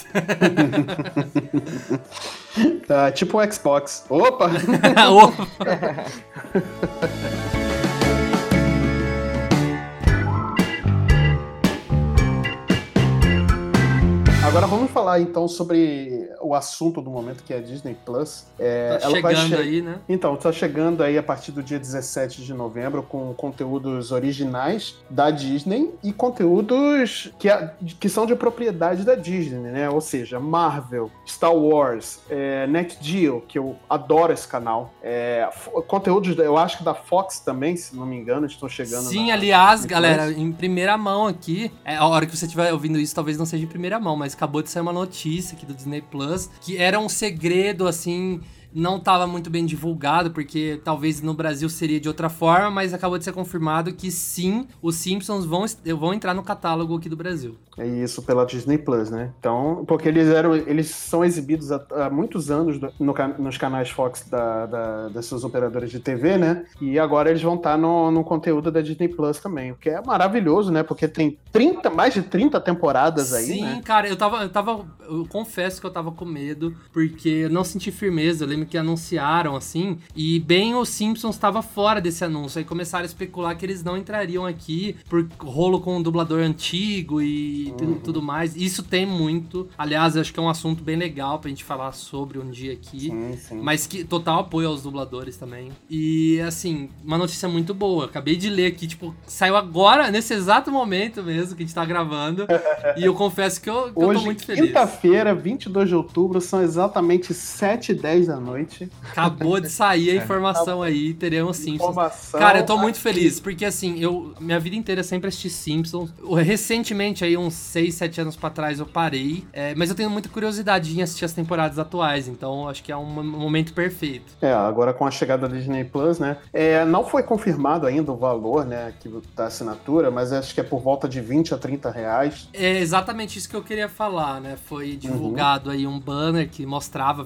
tá, tipo o Xbox. Opa! Opa! Agora vamos falar então sobre o assunto do momento que é a Disney Plus. É, tá chegando che... aí, né? Então, tá chegando aí a partir do dia 17 de novembro com conteúdos originais da Disney e conteúdos que, que são de propriedade da Disney, né? Ou seja, Marvel, Star Wars, é, Net Geo, que eu adoro esse canal. É, conteúdos, eu acho que da Fox também, se não me engano, estão chegando. Sim, na, aliás, galera, em primeira mão aqui, é, a hora que você estiver ouvindo isso, talvez não seja em primeira mão, mas acabou de sair uma notícia aqui do Disney Plus que era um segredo, assim não estava muito bem divulgado, porque talvez no Brasil seria de outra forma, mas acabou de ser confirmado que sim, os Simpsons vão, vão entrar no catálogo aqui do Brasil. É isso pela Disney Plus, né? Então, porque eles eram, eles são exibidos há, há muitos anos no, nos canais Fox da, da, das suas operadoras de TV, né? E agora eles vão estar no, no conteúdo da Disney Plus também, o que é maravilhoso, né? Porque tem 30, mais de 30 temporadas aí, Sim, né? cara, eu tava, eu tava, eu confesso que eu tava com medo, porque eu não senti firmeza, eu lembro que anunciaram assim, e bem os Simpsons estava fora desse anúncio. Aí começaram a especular que eles não entrariam aqui por rolo com um dublador antigo e uhum. tudo mais. Isso tem muito. Aliás, acho que é um assunto bem legal pra gente falar sobre um dia aqui. Sim, sim. Mas que total apoio aos dubladores também. E assim, uma notícia muito boa. Acabei de ler aqui, tipo, saiu agora, nesse exato momento mesmo que a gente tá gravando. e eu confesso que eu, que Hoje, eu tô muito feliz. Quinta-feira, 22 de outubro, são exatamente 7 e 10 da noite. Acabou de sair a é. informação aí, teremos Simpsons. Informação Cara, eu tô muito feliz, porque assim, eu minha vida inteira sempre assisti Simpsons. Recentemente, aí, uns 6, 7 anos pra trás, eu parei. É, mas eu tenho muita curiosidade em assistir as temporadas atuais, então acho que é um momento perfeito. É, agora com a chegada da Disney Plus, né? É, não foi confirmado ainda o valor, né, que, da assinatura, mas acho que é por volta de 20 a 30 reais. É exatamente isso que eu queria falar, né? Foi divulgado uhum. aí um banner que mostrava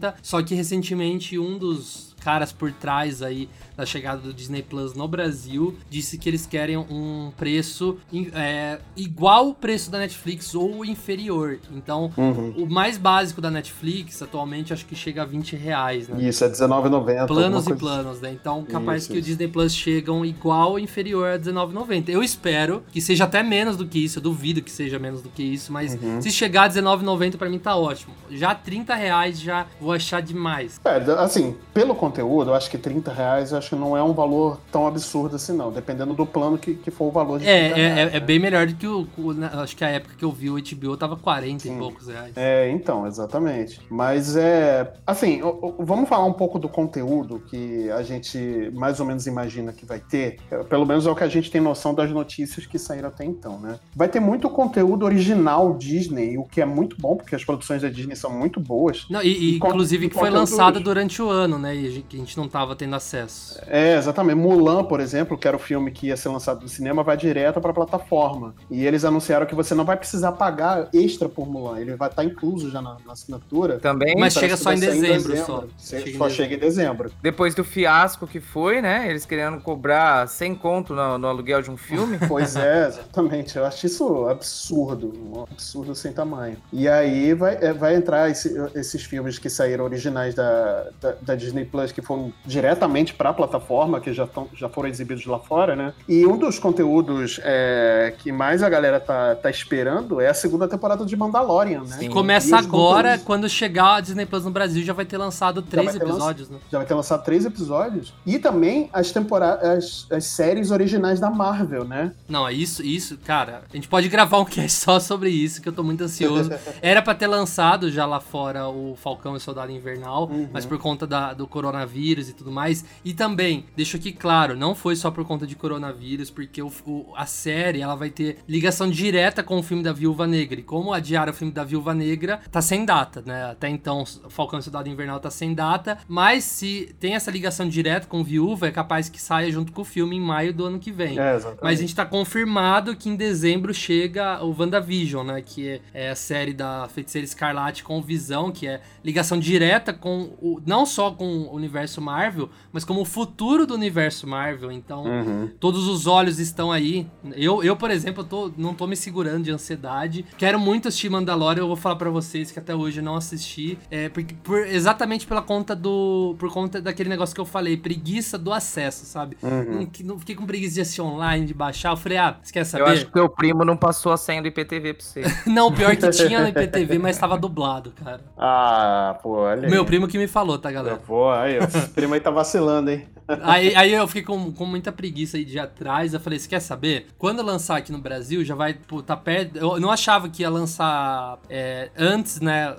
R$29,90 só que recentemente um dos caras por trás aí da chegada do Disney Plus no Brasil, disse que eles querem um preço é, igual o preço da Netflix ou inferior. Então, uhum. o mais básico da Netflix atualmente acho que chega a 20 reais, né? Isso, é R$19,90. Planos e planos, né? Então, capaz isso, que isso. o Disney Plus chegam igual ou inferior a R$19,90. Eu espero que seja até menos do que isso, eu duvido que seja menos do que isso, mas uhum. se chegar a R$19,90 pra mim tá ótimo. Já 30 reais já vou achar demais. É, assim, pelo conteúdo, eu acho que 30 reais eu acho que não é um valor tão absurdo assim, não. Dependendo do plano que, que for o valor de é, é, reais, é, né? é, bem melhor do que o, o, Acho que a época que eu vi o HBO tava 40 Sim. e poucos reais. É, então, exatamente. Mas é. Assim, vamos falar um pouco do conteúdo que a gente mais ou menos imagina que vai ter. Pelo menos é o que a gente tem noção das notícias que saíram até então, né? Vai ter muito conteúdo original Disney, o que é muito bom, porque as produções da Disney são muito boas. Não, e, e inclusive que foi lançado durante o ano, né? E a gente não tava tendo acesso. É, exatamente. Mulan, por exemplo, que era o filme que ia ser lançado no cinema, vai direto para a plataforma. E eles anunciaram que você não vai precisar pagar extra por Mulan. Ele vai estar tá incluso já na, na assinatura. Também. Mas chega só em dezembro, em dezembro, só. Chega só em chega em dezembro. Depois do fiasco que foi, né? Eles querendo cobrar 100 conto no, no aluguel de um filme. pois é, exatamente. Eu acho isso absurdo. Um absurdo sem tamanho. E aí vai, é, vai entrar esse, esses filmes que saíram originais da, da, da Disney Plus, que foram diretamente para a plataforma plataforma, que já, tão, já foram exibidos lá fora, né? E um dos conteúdos é, que mais a galera tá, tá esperando é a segunda temporada de Mandalorian, né? Sim. Começa agora, conteúdos... quando chegar a Disney Plus no Brasil, já vai ter lançado três episódios, né? Já vai ter lançado três episódios. E também as temporadas, as, as séries originais da Marvel, né? Não, é isso, isso, cara, a gente pode gravar um cast só sobre isso, que eu tô muito ansioso. Era para ter lançado já lá fora o Falcão e o Soldado Invernal, uhum. mas por conta da, do coronavírus e tudo mais. E também, deixo aqui claro, não foi só por conta de coronavírus, porque o, o, a série ela vai ter ligação direta com o filme da Viúva Negra. E como adiar o filme da Viúva Negra, tá sem data, né? Até então, Falcão e Cidade Invernal tá sem data, mas se tem essa ligação direta com Viúva, é capaz que saia junto com o filme em maio do ano que vem. É, mas a gente tá confirmado que em dezembro chega o WandaVision, né? Que é, é a série da Feiticeira Escarlate com Visão, que é ligação direta com o, não só com o universo Marvel, mas como o futuro do universo Marvel. Então, uhum. todos os olhos estão aí. Eu, eu por exemplo, tô, não tô me segurando de ansiedade. Quero muito assistir Mandalorian. Eu vou falar para vocês que até hoje eu não assisti. É, por, por, exatamente pela conta do. Por conta daquele negócio que eu falei, preguiça do acesso, sabe? Uhum. Não, não, fiquei com preguiça de assistir online, de baixar. Eu falei, ah, você quer saber? Eu acho que teu primo não passou a senha do IPTV pra você. não, pior que tinha no IPTV, mas tava dublado, cara. Ah, pô, olha. Meu primo que me falou, tá, galera? Pô, aí, o primo aí tá vacilando, hein? Aí, aí eu fiquei com, com muita preguiça aí de atrás. Eu falei, você quer saber? Quando lançar aqui no Brasil, já vai, pô, tá perto. Eu não achava que ia lançar é, antes, né,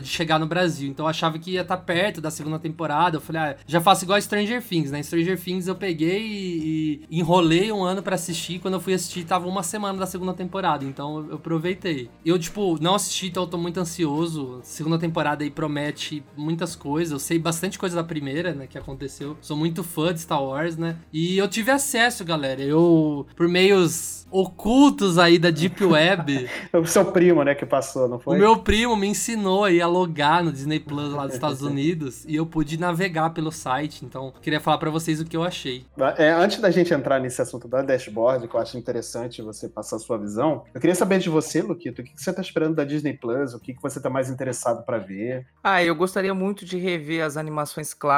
de chegar no Brasil. Então eu achava que ia estar tá perto da segunda temporada. Eu falei, ah, já faço igual Stranger Things, né? Stranger Things eu peguei e, e enrolei um ano para assistir. Quando eu fui assistir, tava uma semana da segunda temporada. Então eu, eu aproveitei. Eu, tipo, não assisti, então eu tô muito ansioso. Segunda temporada aí promete muitas coisas. Eu sei bastante coisa da primeira, né, que aconteceu. Sou muito fã de Star Wars, né? E eu tive acesso, galera. Eu, por meios ocultos aí da Deep Web. o seu primo, né, que passou, não foi? O meu primo me ensinou aí a logar no Disney Plus lá dos Estados Unidos e eu pude navegar pelo site. Então, queria falar para vocês o que eu achei. É, antes da gente entrar nesse assunto da dashboard, que eu acho interessante você passar a sua visão, eu queria saber de você, Luquito, o que você tá esperando da Disney Plus? O que você tá mais interessado para ver? Ah, eu gostaria muito de rever as animações clássicas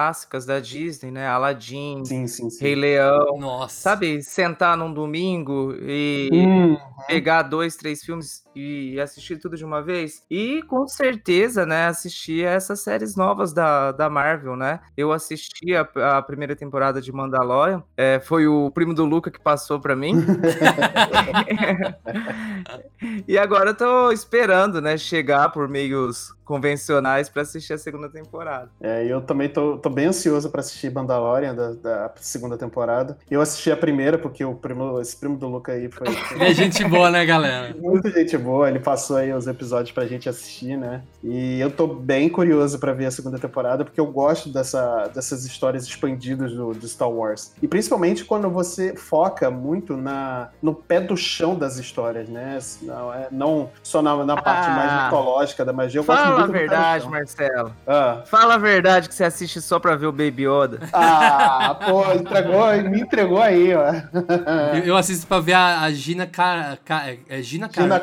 da Disney, né? Aladdin, sim, sim, sim. Rei Leão. Nossa. Sabe, sentar num domingo e hum. pegar dois, três filmes e assistir tudo de uma vez. E com certeza, né, assistir essas séries novas da, da Marvel, né? Eu assisti a, a primeira temporada de Mandalorian. É, foi o primo do Luca que passou para mim. e agora eu tô esperando, né, chegar por meios convencionais para assistir a segunda temporada. É, eu também tô, tô bem ansioso para assistir Mandalorian da, da, segunda temporada. Eu assisti a primeira porque o primo, esse primo do Luca aí foi. É gente boa, né, galera? Muita gente boa. Ele passou aí os episódios pra gente assistir, né? E eu tô bem curioso para ver a segunda temporada porque eu gosto dessa, dessas histórias expandidas do, do Star Wars. E principalmente quando você foca muito na, no pé do chão das histórias, né? Não, é, não só na, na parte ah, mais mitológica da magia. Eu gosto Fala a verdade, Marcelo. Ah. Fala a verdade que você assiste só pra ver o Baby Yoda. Ah, pô, entregou, me entregou aí, ó. Eu, eu assisto pra ver a, a Gina Car... Car... É Gina, Car... Gina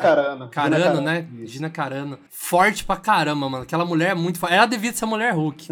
Carano. Carano, Gina né? Isso. Gina Carano. Forte pra caramba, mano. Aquela mulher é muito forte. Ela devia ser mulher Hulk.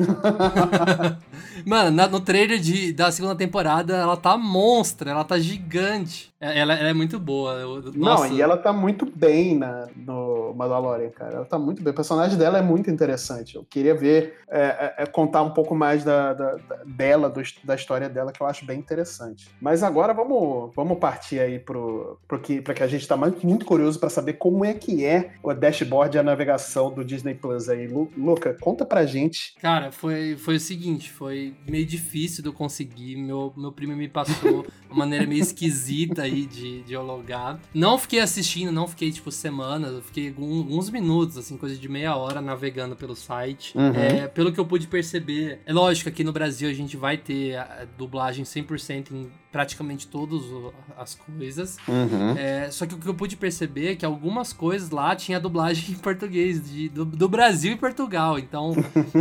mano, na, no trailer de, da segunda temporada, ela tá monstra, ela tá gigante. É, ela, ela é muito boa. Eu, Não, e ela tá muito bem na, no Mandalorian, cara. Ela tá muito bem. O personagem dela é muito interessante. Eu queria ver, é, é, é contar um pouco mais da, da, da dela, do, da história dela, que eu acho bem interessante. Mas agora vamos, vamos partir aí pro, pro que, pra que a gente tá muito, muito curioso para saber como é que é o dashboard e a navegação do Disney Plus aí. Lu, Luca, conta pra gente. Cara, foi, foi o seguinte, foi meio difícil de eu conseguir. Meu, meu primo me passou uma maneira meio esquisita aí de, de logar. Não fiquei assistindo, não fiquei, tipo, semanas, eu fiquei uns minutos, assim, coisa de meia hora navegando pelo site. Uhum. É, pelo que eu pude perceber, é lógico que aqui no Brasil a gente vai ter a dublagem 100% em praticamente todas as coisas. Uhum. É, só que o que eu pude perceber é que algumas coisas lá tinha dublagem em português, de, do, do Brasil e Portugal. Então,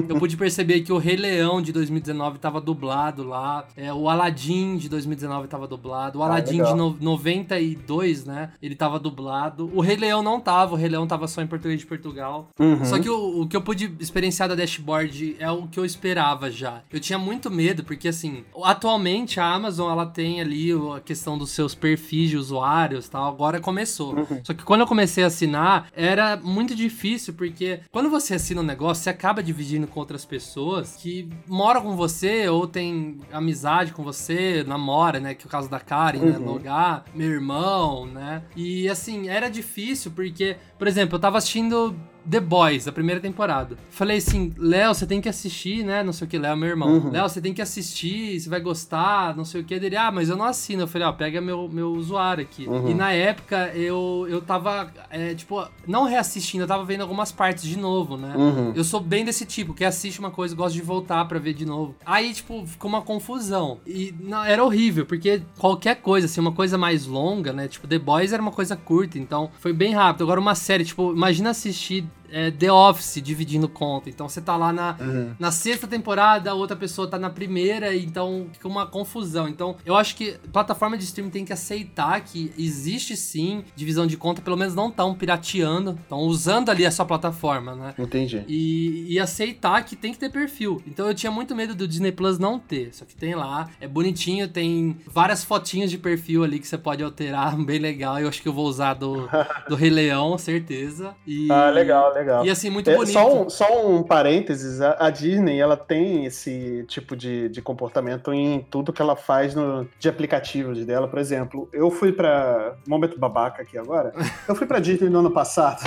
eu pude perceber que o Rei Leão de 2019 estava dublado lá, é, o Aladdin de 2019 estava dublado, o ah, Aladdin ah, de no, 92, né? Ele estava dublado. O Rei Leão não tava, o Rei Leão tava só em português de Portugal. Uhum. Só que o, o que eu pude experienciar da dashboard é o que eu esperava já. Eu tinha muito medo, porque assim, atualmente a Amazon ela tem ali a questão dos seus perfis de usuários tal. Agora começou. Uhum. Só que quando eu comecei a assinar, era muito difícil, porque quando você assina um negócio, você acaba dividindo com outras pessoas que moram com você ou tem amizade com você, namora, né? Que é o caso da Karen, né, uhum. né? Logar, meu irmão, né? E assim, era difícil porque, por exemplo, eu tava assistindo The Boys, a primeira temporada. Falei assim, Léo, você tem que assistir, né? Não sei o que, Léo, meu irmão. Uhum. Léo, você tem que assistir, você vai gostar, não sei o que. Ele, ah, mas eu não assino. Eu falei, ó, pega meu, meu usuário aqui. Uhum. E na época eu, eu tava, é, tipo, não reassistindo, eu tava vendo algumas partes de novo, né? Uhum. Eu sou bem desse tipo, que assiste uma coisa gosta de voltar pra ver de novo. Aí, tipo, ficou uma confusão. E não, era horrível, porque qualquer coisa, assim, uma coisa mais longa, né? Tipo, The Boys era uma coisa curta, então foi bem rápido. Agora, uma série, tipo, imagina assistir é, The Office dividindo conta. Então você tá lá na, uhum. na sexta temporada, a outra pessoa tá na primeira, então fica uma confusão. Então eu acho que plataforma de streaming tem que aceitar que existe sim divisão de conta, pelo menos não tão pirateando, estão usando ali a sua plataforma, né? Entendi. E, e aceitar que tem que ter perfil. Então eu tinha muito medo do Disney Plus não ter, só que tem lá, é bonitinho, tem várias fotinhas de perfil ali que você pode alterar, bem legal. Eu acho que eu vou usar do, do Rei Leão, certeza. E, ah, legal, legal. E assim, muito é, bonito. Só um, só um parênteses, a, a, Disney, ela tem esse tipo de, de comportamento em tudo que ela faz no, de aplicativos dela. Por exemplo, eu fui para Momento babaca aqui agora. Eu fui pra Disney no ano passado.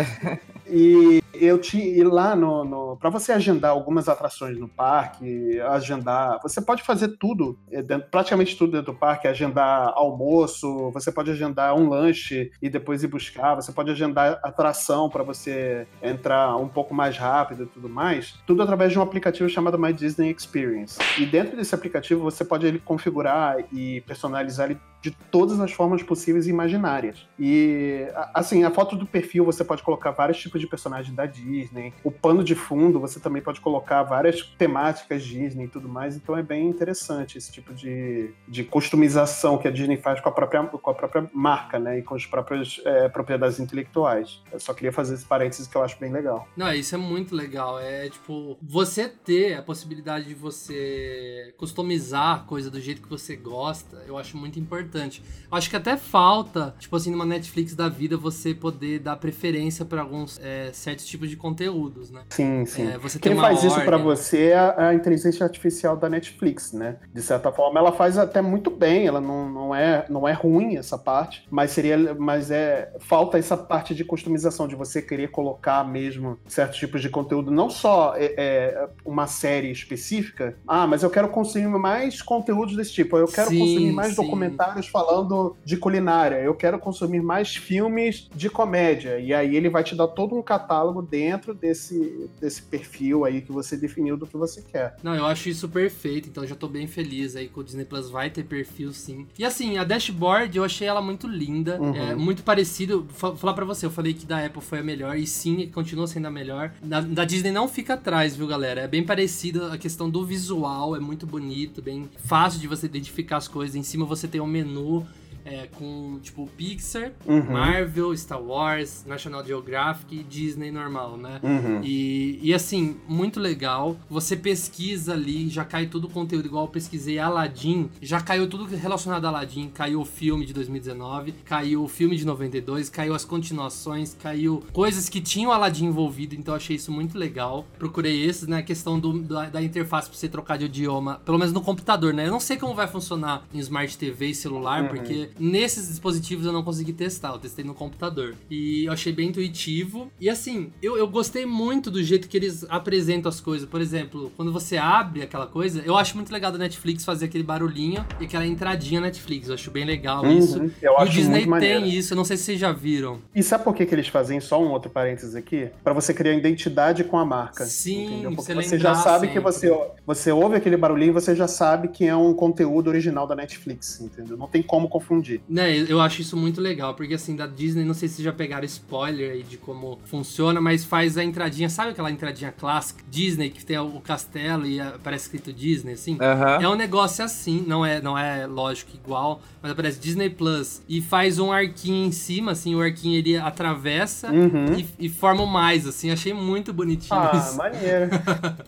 e eu tinha lá no, no para você agendar algumas atrações no parque, agendar, você pode fazer tudo, é, dentro, praticamente tudo dentro do parque, agendar almoço, você pode agendar um lanche e depois ir buscar, você pode agendar atração para você entrar um pouco mais rápido e tudo mais, tudo através de um aplicativo chamado My Disney Experience. E dentro desse aplicativo você pode ele configurar e personalizar ele de todas as formas possíveis e imaginárias. E, assim, a foto do perfil você pode colocar vários tipos de personagens da Disney. O pano de fundo você também pode colocar várias temáticas Disney e tudo mais. Então é bem interessante esse tipo de, de customização que a Disney faz com a própria, com a própria marca, né? E com as próprias é, propriedades intelectuais. Eu só queria fazer esse parênteses que eu acho bem legal. Não, isso é muito legal. É tipo, você ter a possibilidade de você customizar a coisa do jeito que você gosta, eu acho muito importante importante. Eu acho que até falta, tipo assim, numa Netflix da vida, você poder dar preferência para alguns é, certos tipos de conteúdos, né? Sim, sim. É, você Quem faz ordem. isso para você é a, a, inteligência artificial da Netflix, né? De certa forma, ela faz até muito bem, ela não, não, é, não é ruim essa parte, mas seria, mas é falta essa parte de customização, de você querer colocar mesmo certos tipos de conteúdo, não só é, é uma série específica, ah, mas eu quero consumir mais conteúdos desse tipo, eu quero sim, consumir mais sim. documentários falando de culinária, eu quero consumir mais filmes de comédia. E aí ele vai te dar todo um catálogo dentro desse, desse perfil aí que você definiu do que você quer. Não, eu acho isso perfeito, então já tô bem feliz aí que o Disney Plus vai ter perfil sim. E assim, a dashboard eu achei ela muito linda, uhum. é muito parecido. Vou falar para você, eu falei que da Apple foi a melhor e sim, continua sendo a melhor. Da, da Disney não fica atrás, viu, galera? É bem parecido a questão do visual, é muito bonito, bem fácil de você identificar as coisas. Em cima você tem um menu é, com, tipo, Pixar, uhum. Marvel, Star Wars, National Geographic e Disney normal, né? Uhum. E, e, assim, muito legal. Você pesquisa ali, já cai tudo o conteúdo, igual eu pesquisei Aladdin, já caiu tudo relacionado a Aladdin. Caiu o filme de 2019, caiu o filme de 92, caiu as continuações, caiu coisas que tinham Aladdin envolvido, então achei isso muito legal. Procurei esses, né? A questão do, da, da interface pra você trocar de idioma, pelo menos no computador, né? Eu não sei como vai funcionar em Smart TV e celular, uhum. porque Nesses dispositivos eu não consegui testar, eu testei no computador. E eu achei bem intuitivo. E assim, eu, eu gostei muito do jeito que eles apresentam as coisas. Por exemplo, quando você abre aquela coisa, eu acho muito legal da Netflix fazer aquele barulhinho e aquela entradinha Netflix. Eu acho bem legal uhum, isso. e o Disney tem isso, eu não sei se vocês já viram. E sabe por que, que eles fazem só um outro parênteses aqui? para você criar identidade com a marca. Sim, entendeu? Porque você, você já sabe sempre. que você, você ouve aquele barulhinho e você já sabe que é um conteúdo original da Netflix, entendeu? Não tem como confundir confundir. Né, eu acho isso muito legal, porque assim, da Disney, não sei se já pegaram spoiler aí de como funciona, mas faz a entradinha, sabe aquela entradinha clássica Disney que tem o castelo e aparece escrito Disney, assim? Uhum. É um negócio assim, não é, não é lógico igual, mas aparece Disney Plus e faz um arquinho em cima, assim, o arquinho ele atravessa uhum. e, e, forma o mais, assim, achei muito bonitinho ah, isso. maneiro.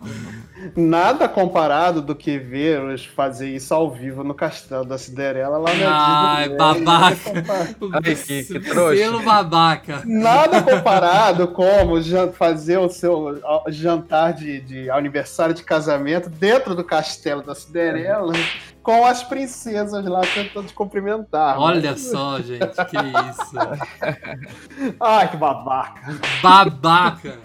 Nada comparado do que ver os fazer isso ao vivo no castelo da Cinderela lá na Ai, babaca. Ai, que, que trouxa. Selo babaca. Nada comparado como fazer o seu jantar de, de aniversário de casamento dentro do castelo da Cinderela com as princesas lá tentando te cumprimentar. Olha mas... só, gente, que isso. Ai, que babaca. Babaca.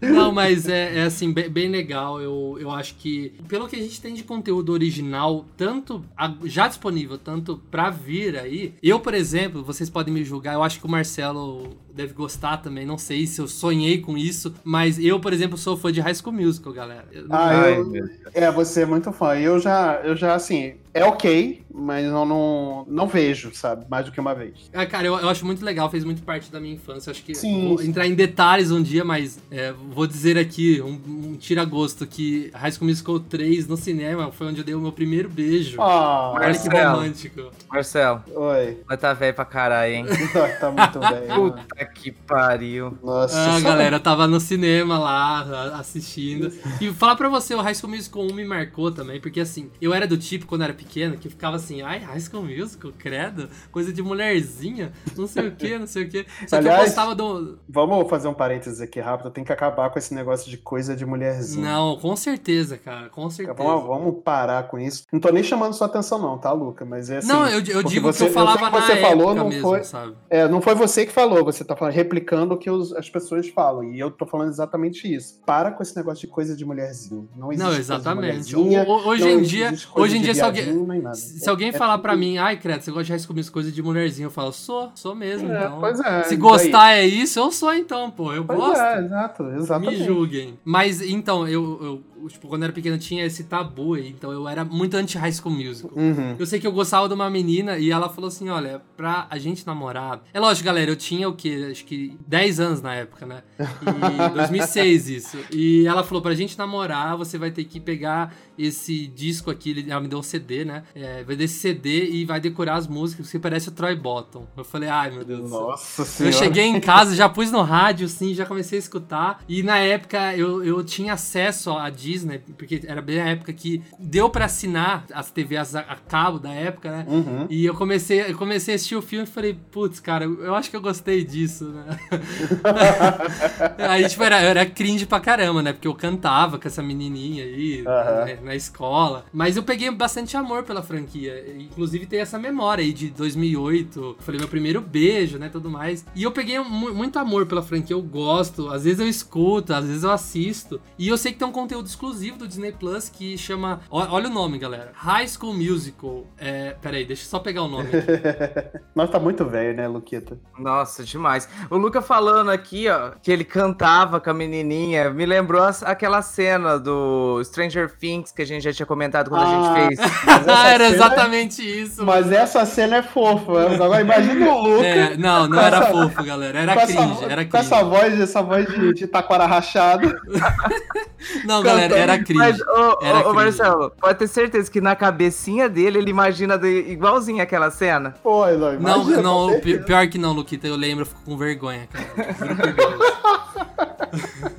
Não, mas é, é assim, bem, bem, legal. Eu, eu acho que, pelo que a gente tem de conteúdo original, tanto a, já disponível, tanto pra vir aí. Eu, por exemplo, vocês podem me julgar, eu acho que o Marcelo deve gostar também. Não sei se eu sonhei com isso, mas eu, por exemplo, sou fã de High School Musical, galera. ah, eu, é, você é muito fã. Eu já, eu já, assim, é ok, mas eu não, não vejo, sabe? Mais do que uma vez. É, cara, eu, eu acho muito legal, fez muito parte da minha infância. Acho que Sim, vou sim. entrar em detalhes um dia, mas é, vou dizer aqui, um, um tira-gosto, que High School Musical 3 no cinema foi onde eu dei o meu primeiro beijo. Ah, Olha que Marcelo. romântico. Marcelo, oi. vai tá velho pra caralho, hein? tá muito bem. Puta que pariu. Nossa, Ah, galera, eu tava no cinema lá, assistindo. E falar pra você, o High School Musical 1 me marcou também, porque assim, eu era do tipo, quando era pequeno, que ficava assim, ai, High School Musical, credo, coisa de mulherzinha, não sei o que, não sei o que. Só que eu Aliás- gostava do... Vamos fazer um parênteses aqui rápido. Tem que acabar com esse negócio de coisa de mulherzinha. Não, com certeza, cara, com certeza. Vamos, vamos parar com isso. Não tô nem chamando sua atenção, não, tá, Luca? Mas é assim. não, eu, eu digo você- que eu falava que você falou, não mesmo, foi, sabe? é, não foi você que falou, você tá falando, replicando o que os- as pessoas falam. E eu tô falando exatamente isso. Para com esse negócio de coisa de mulherzinha. Não existe Não, exatamente. hoje em dia, hoje em dia se alguém, nem nada. se alguém É- é falar pra mim, ai, credo, você gosta de High School Musical, coisa de mulherzinha, eu falo, sou, sou mesmo, É, então. pois é, Se gostar é isso, eu sou então, pô, eu Pois gosto. é, exato, Me exatamente. julguem. Mas então, eu, eu, tipo, quando eu era pequeno tinha esse tabu aí, então eu era muito anti-high school musical. Uhum. Eu sei que eu gostava de uma menina e ela falou assim: olha, pra a gente namorar. É lógico, galera, eu tinha o quê? Acho que 10 anos na época, né? E 2006 isso. E ela falou: pra gente namorar, você vai ter que pegar esse disco aqui. ele- Ela me deu um CD, né? É, vai desse CD e vai decorar as músicas, que parece o Troy Bottom. Eu falei: ai, meu Deus do céu. Nossa Eu senhora. cheguei em casa, já pus no rádio, assim, já comecei a escutar. E na época eu, eu tinha acesso à Disney, porque era bem a época que deu pra assinar as TVs a, a cabo da época, né? Uhum. E eu comecei, eu comecei a assistir o filme e falei, putz, cara, eu acho que eu gostei disso, né? aí, tipo, era, era cringe pra caramba, né? Porque eu cantava com essa menininha aí Aham. né, na escola. Mas eu peguei bastante amor pela franquia. Inclusive tem essa memória aí de 2008. Falei, meu primeiro beijo, né? Tudo mais. E eu peguei mu- muito amor pela franquia. Eu gosto. Às vezes eu escuto, às vezes eu assisto. E eu sei que tem um conteúdo exclusivo do Disney Plus que chama. Olha o nome, galera. High School Musical. É, peraí, deixa eu só pegar o nome. Nós tá muito velho, né, Luquita? Nossa, demais. O Luca falando aqui, ó, que ele cantava com a menininha, me lembrou aquela cena do Stranger Things que a gente já tinha comentado quando Ah, a gente fez. Mas essa Ah, era exatamente isso. Mas essa cena é fofa. Agora imagina o Luca. É, não, não Com era essa- fofo, galera. Era com essa- cringe, era Com cringe. essa voz, essa voz de, de taquara rachado. Não, galera, era cringe. Mas, ô, Era ô, cringe. Marcelo, pode ter certeza que na cabecinha dele ele imagina de- igualzinho aquela cena. Pô, não, Não, imagina, não, com certeza. pior que não, Luquita, eu lembro, eu fico com vergonha, cara.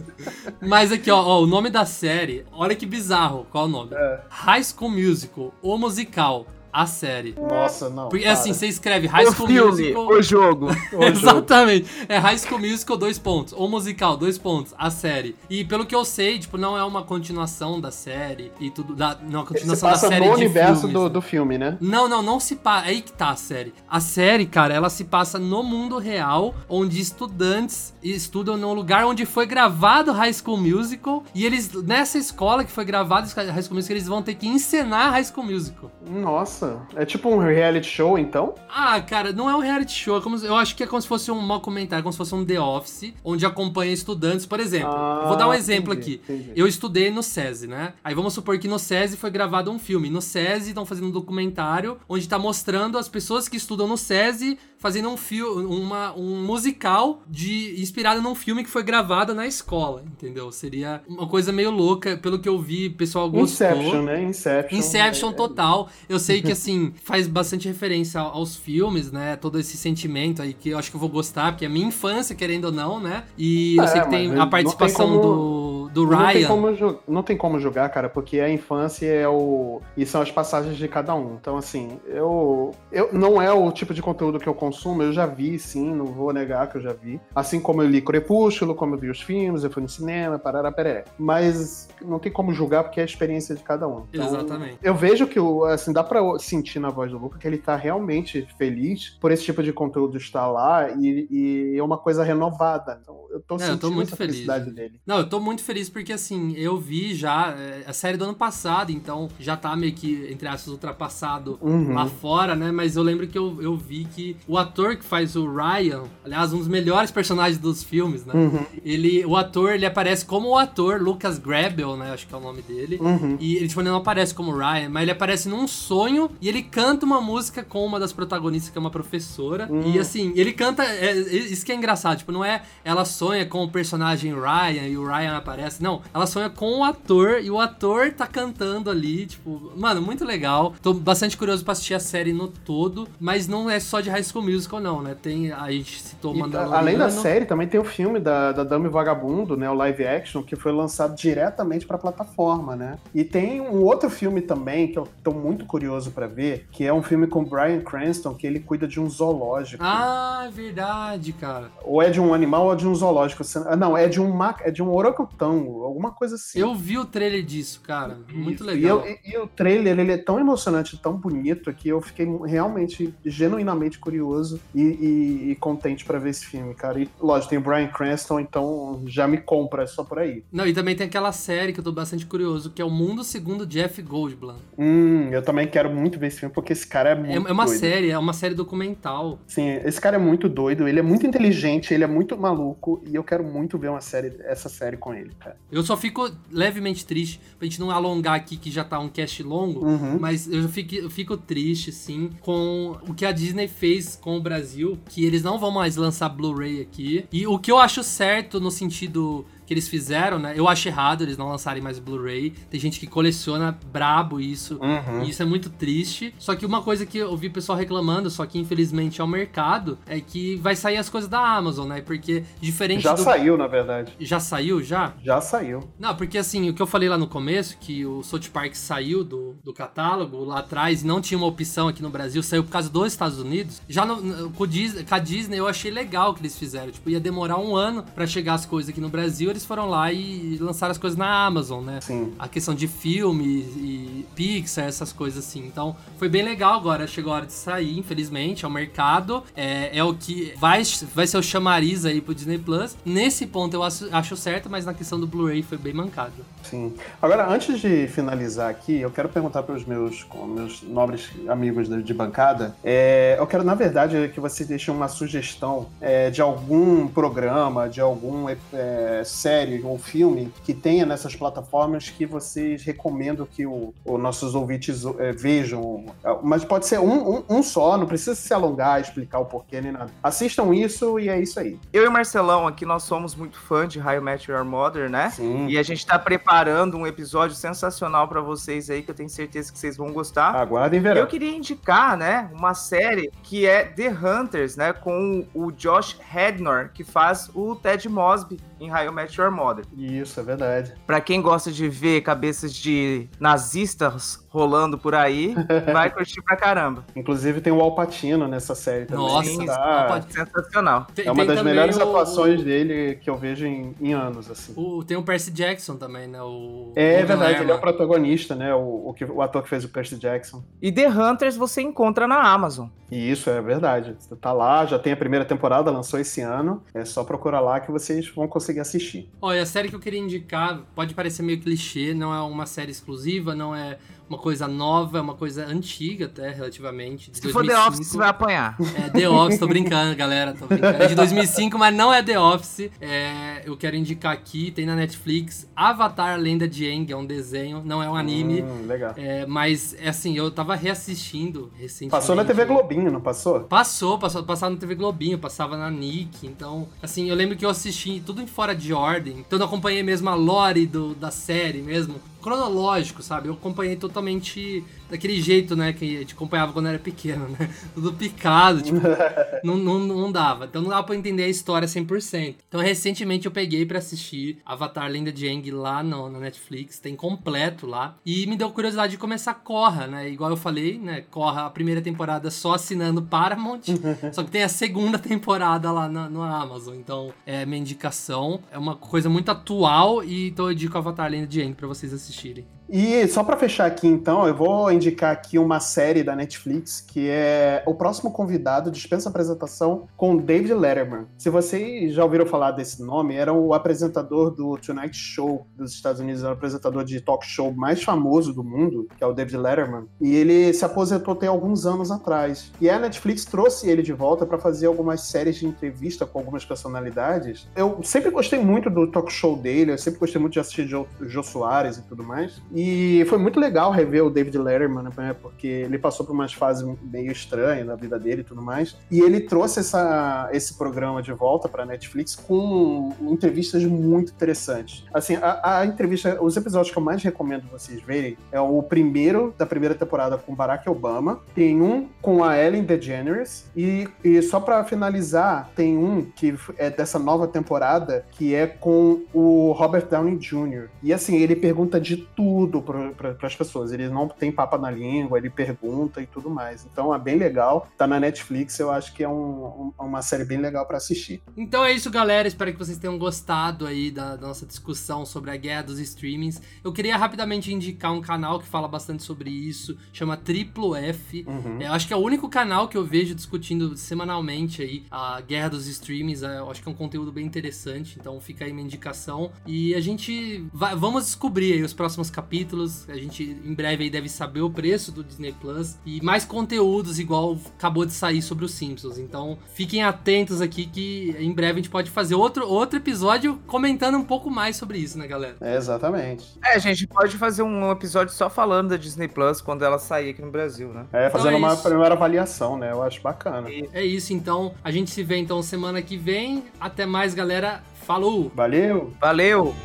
Mas aqui, ó, ó, o nome da série, olha que bizarro, qual o nome? É. High School Musical, o musical, a série. Nossa, não. Porque para. assim, você escreve High o School filme, Musical... o jogo. O jogo. Exatamente. É High School Musical, dois pontos. O musical, dois pontos. A série. E pelo que eu sei, tipo, não é uma continuação da série e tudo. Da, não, a Você continuação da série no de universo filmes, do, né? do filme, né? Não, não, não se passa. Aí que tá a série. A série, cara, ela se passa no mundo real, onde estudantes estudam no lugar onde foi gravado High School Musical. E eles, nessa escola que foi gravado High School Musical, eles vão ter que encenar High School Musical. Nossa. É tipo um reality show, então? Ah, cara, não é um reality show. é como eu acho que é como se fosse um documentário, como se fosse um The Office, onde acompanha estudantes. Por exemplo, Ah, vou dar um exemplo entendi, aqui. entendi. Eu estudei no SESI, né? Aí vamos supor que no SESI foi gravado um filme. No SESI estão fazendo um documentário onde tá mostrando as pessoas que estudam no SESI fazendo um filme, uma, um musical de inspirado num filme que foi gravado na escola, entendeu? Seria uma coisa meio louca, pelo que eu vi, o pessoal gostou. Inception, né? Inception. Inception É- total. Eu sei que, assim, faz bastante referência aos filmes, né? Todo esse sentimento aí que eu acho que eu vou gostar, porque é minha infância, querendo ou não, né? E eu É, sei que tem a participação tem do, do Não tem, Ryan. como não tem como julgar, cara, porque a infância é o. E são as passagens de cada um. Então, assim, eu. eu não é o tipo de conteúdo que eu consumo, eu já vi, sim, não vou negar que eu já vi. Assim como eu li Crepúsculo, como eu vi os filmes, eu fui no cinema, parará, peré. Mas não tem como julgar porque é a experiência de cada um. Então, Exatamente. Eu vejo que, assim, dá pra sentir na voz do Luca que ele tá realmente feliz por esse tipo de conteúdo estar lá e, e é uma coisa renovada. Então, eu tô É, eu sentindo tô muito feliz. felicidade dele. Não, eu tô muito feliz feliz porque, assim, eu vi já é, a série do ano passado, então já tá meio que, entre aspas, ultrapassado Uhum. lá fora, né? Mas eu lembro que eu, eu vi que o ator que faz o Ryan, aliás, um dos melhores personagens dos filmes, né? Uhum. Ele, o ator, ele aparece como o ator Lucas Grabel, né? Acho que é o nome dele. Uhum. E ele, tipo, ele não aparece como Ryan, mas ele aparece num sonho e ele canta uma música com uma das protagonistas, que é uma professora. Hum. E assim, ele canta. é- é- isso que é engraçado, tipo, não é ela sonha com o personagem Ryan e o Ryan aparece. Não, ela sonha com o ator e o ator tá cantando ali, tipo, mano, muito legal. Tô bastante curioso pra assistir a série no todo, mas não é só de High School Musical, não, né? Tem. A gente citou Mandaloriano. além da série, também tem o filme da, da Dama e Vagabundo, né? O live action, que foi lançado diretamente pra plataforma, né? E tem um outro filme também que eu tô muito curioso pra ver, que é um filme com o Bryan Cranston, que ele cuida de um zoológico. Ah, é verdade, cara. Ou é de um animal ou é de um zoológico. Ah, Não, é de um maca... é de um orangotango, alguma coisa assim. Eu vi o trailer disso, cara. Muito Isso. legal. E, eu- e- e o trailer, ele é tão emocionante, tão bonito, que eu fiquei realmente, genuinamente curioso e, e- e contente pra ver esse filme, cara. E, lógico, tem o Bryan Cranston, então já me compra só por aí. Não, e também tem aquela série que eu tô bastante curioso, que é O Mundo Segundo Jeff Goldblum. Hum, eu também quero muito ver esse filme, porque esse cara é É, muito é uma doido. série, é uma série documental. Sim, esse cara é muito doido, ele é muito inteligente, ele é muito maluco, e eu quero muito ver uma série, essa série com ele, cara. Eu só fico levemente triste, pra gente não alongar aqui, que já tá um cast longo, Uhum. mas eu fico, eu fico triste, sim, com o que a Disney fez com o Brasil, que eles não vão mais lançar Blu-ray aqui. E o que eu acho certo no sentido que eles fizeram, né? Eu acho errado eles não lançarem mais Blu-ray. Tem gente que coleciona brabo isso. Uhum. E isso é muito triste. Só que uma coisa que eu vi o pessoal reclamando, só que infelizmente é o mercado, é que vai sair as coisas da Amazon, né? Porque diferente Já do. saiu, na verdade. Já saiu? Já? Já saiu. Não, porque assim, o que eu falei lá no começo, que o South Park saiu do, do catálogo lá atrás e não tinha uma opção aqui no Brasil, saiu por causa dos Estados Unidos. Já no, com, o Dis- com a Disney eu achei legal o que eles fizeram. Tipo, ia demorar um ano pra chegar as coisas aqui no Brasil, eles foram lá e lançaram as coisas na Amazon, né? Sim. A questão de filme e Pixar, essas coisas assim. Então, foi bem legal agora. Chegou a hora de sair, infelizmente, ao mercado. É, é o que vai, vai ser o chamariz aí pro Disney Plus. Nesse ponto eu acho, acho certo, mas na questão do Blu-ray foi bem mancado. Sim. Agora, antes de finalizar aqui, eu quero perguntar para os meus, meus nobres amigos de, de bancada. é, eu quero, na verdade, que vocês deixem uma sugestão é, de algum programa, de algum é, série ou filme que tenha nessas plataformas que vocês recomendam que o- os nossos ouvintes é, vejam. Mas pode ser um, um- um só, não precisa se alongar, explicar o porquê nem nada. Assistam isso e é isso aí. Eu e Marcelão aqui, nós somos muito fã de I Met Your Mother, né? Sim. E a gente tá preparando um episódio sensacional pra vocês aí, que eu tenho certeza que vocês vão gostar. Aguardem Eu verão. queria indicar, né, uma série que é The Hunters, né, com o Josh Hadnor, que faz o Ted Mosby em I Met Your Mother. Isso, é verdade. Pra quem gosta de ver cabeças de nazistas rolando por aí, vai curtir pra caramba. Inclusive tem o Alpatino nessa série também. Nossa, Sim, tá- Alpatino. Sensacional. Tem- É uma das melhores o- atuações dele que eu vejo em, em anos, assim. O, tem o Percy Jackson também, né? O, É o verdade, Lerma. ele é o protagonista, né? O, o, que, o ator que fez o Percy Jackson. E The Hunters você encontra na Amazon. Isso é verdade. Você tá lá, já tem a primeira temporada, lançou esse ano. É só procurar lá que vocês vão conseguir assistir. Olha, a série que eu queria indicar pode parecer meio clichê, não é uma série exclusiva, não é uma coisa nova, é uma coisa antiga até, relativamente. de Se for 2005. The Office, você vai apanhar. É The Office, tô brincando, galera, tô brincando. É de 2005, mas não é The Office. É, eu quero indicar aqui, tem na Netflix, Avatar Lenda de Aang, é um desenho, não é um anime. Hum, legal. É, mas, é assim, eu tava reassistindo recentemente. Passou na TV Globinho, não passou? Passou, passou, passava na TV Globinho, passava na Nick, então, assim, eu lembro que eu assisti tudo em fora de ordem, então eu não acompanhei mesmo a lore do, da série mesmo, cronológico, sabe? Eu acompanhei totalmente daquele jeito, né, que a gente acompanhava quando era pequeno, né? Tudo picado, tipo, não, não, não dava. Então não dava pra entender a história 100%. Então recentemente eu peguei pra assistir Avatar Lenda de Aang lá no, na Netflix, tem completo lá, e me deu curiosidade de começar Corra, né? Igual eu falei, né, Corra a primeira temporada só assinando Paramount, só que tem a segunda temporada lá na, no Amazon. Então é minha indicação, é uma coisa muito atual, e então eu indico Avatar Lenda de Aang pra vocês assistirem. E só pra fechar aqui, então, eu vou indicar aqui uma série da Netflix que é O Próximo Convidado dispensa apresentação com David Letterman. Se vocês já ouviram falar desse nome, era o apresentador do Tonight Show dos Estados Unidos, era o apresentador de talk show mais famoso do mundo, que é o David Letterman. E ele se aposentou tem alguns anos atrás. E a Netflix trouxe ele de volta para fazer algumas séries de entrevista com algumas personalidades. Eu sempre gostei muito do talk show dele, eu sempre gostei muito de assistir Joe, Joe Soares e tudo mais. E foi muito legal rever o David Letterman, né, porque ele passou por umas fases meio estranhas na vida dele e tudo mais. E ele trouxe essa, esse programa de volta para Netflix com entrevistas muito interessantes. Assim, a, a, entrevista, os episódios que eu mais recomendo vocês verem é o primeiro da primeira temporada com Barack Obama, tem um com a Ellen DeGeneres e, e só para finalizar, tem um que é dessa nova temporada que é com o Robert Downey Jr. E assim, ele pergunta de tudo para as pessoas. Ele não tem papa na língua, ele pergunta e tudo mais. Então é bem legal. Tá na Netflix, eu acho que é um, um, uma série bem legal para assistir. Então é isso, galera. Espero que vocês tenham gostado aí da, da, nossa discussão sobre a guerra dos streamings. Eu queria rapidamente indicar um canal que fala bastante sobre isso, chama Triplo F. Uhum. Eu acho que é o único canal que eu vejo discutindo semanalmente aí a guerra dos streamings. É, eu acho que é um conteúdo bem interessante, então fica aí minha indicação. E a gente vai, vamos descobrir aí os próximos capítulos. A gente em breve aí deve saber o preço do Disney Plus e mais conteúdos igual acabou de sair sobre os Simpsons. Então fiquem atentos aqui que em breve a gente pode fazer outro, outro episódio comentando um pouco mais sobre isso, né, galera? É, exatamente. É, a gente pode fazer um episódio só falando da Disney Plus quando ela sair aqui no Brasil, né? É, fazendo então é uma primeira avaliação, né? Eu acho bacana. É isso, então. A gente se vê então semana que vem. Até mais, galera. Falou! Valeu! Valeu!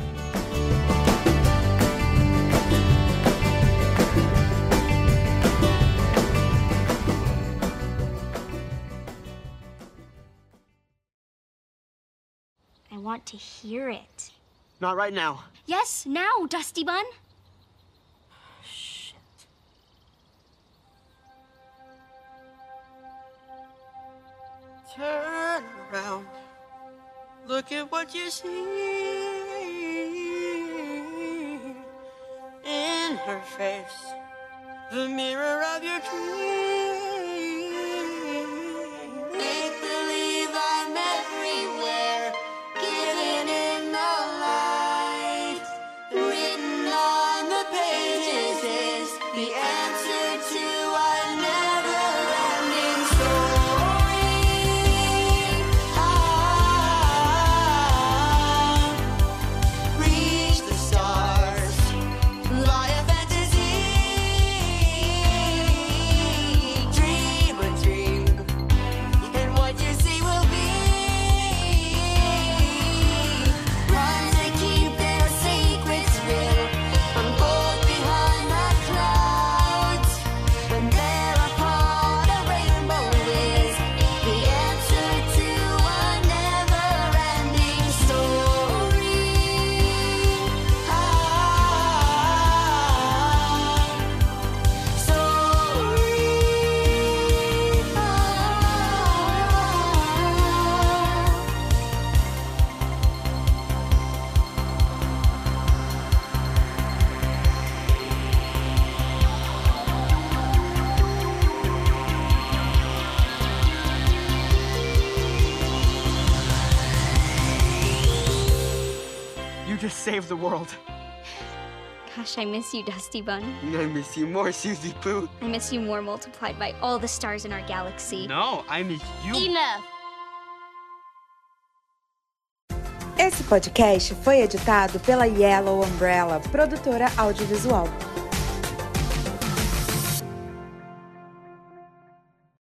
Want to hear it. Not right now. Yes, now, Dusty Bun. Shit. Turn around. Look at what you see. In her face, the mirror of your dreams. World. Gosh, I miss you, Dusty Bun. I miss you more, Susie Pooh. I miss you more multiplied by all the stars in our galaxy. No, I miss you. Enough! Esse podcast foi editado pela Yellow Umbrella, produtora audiovisual.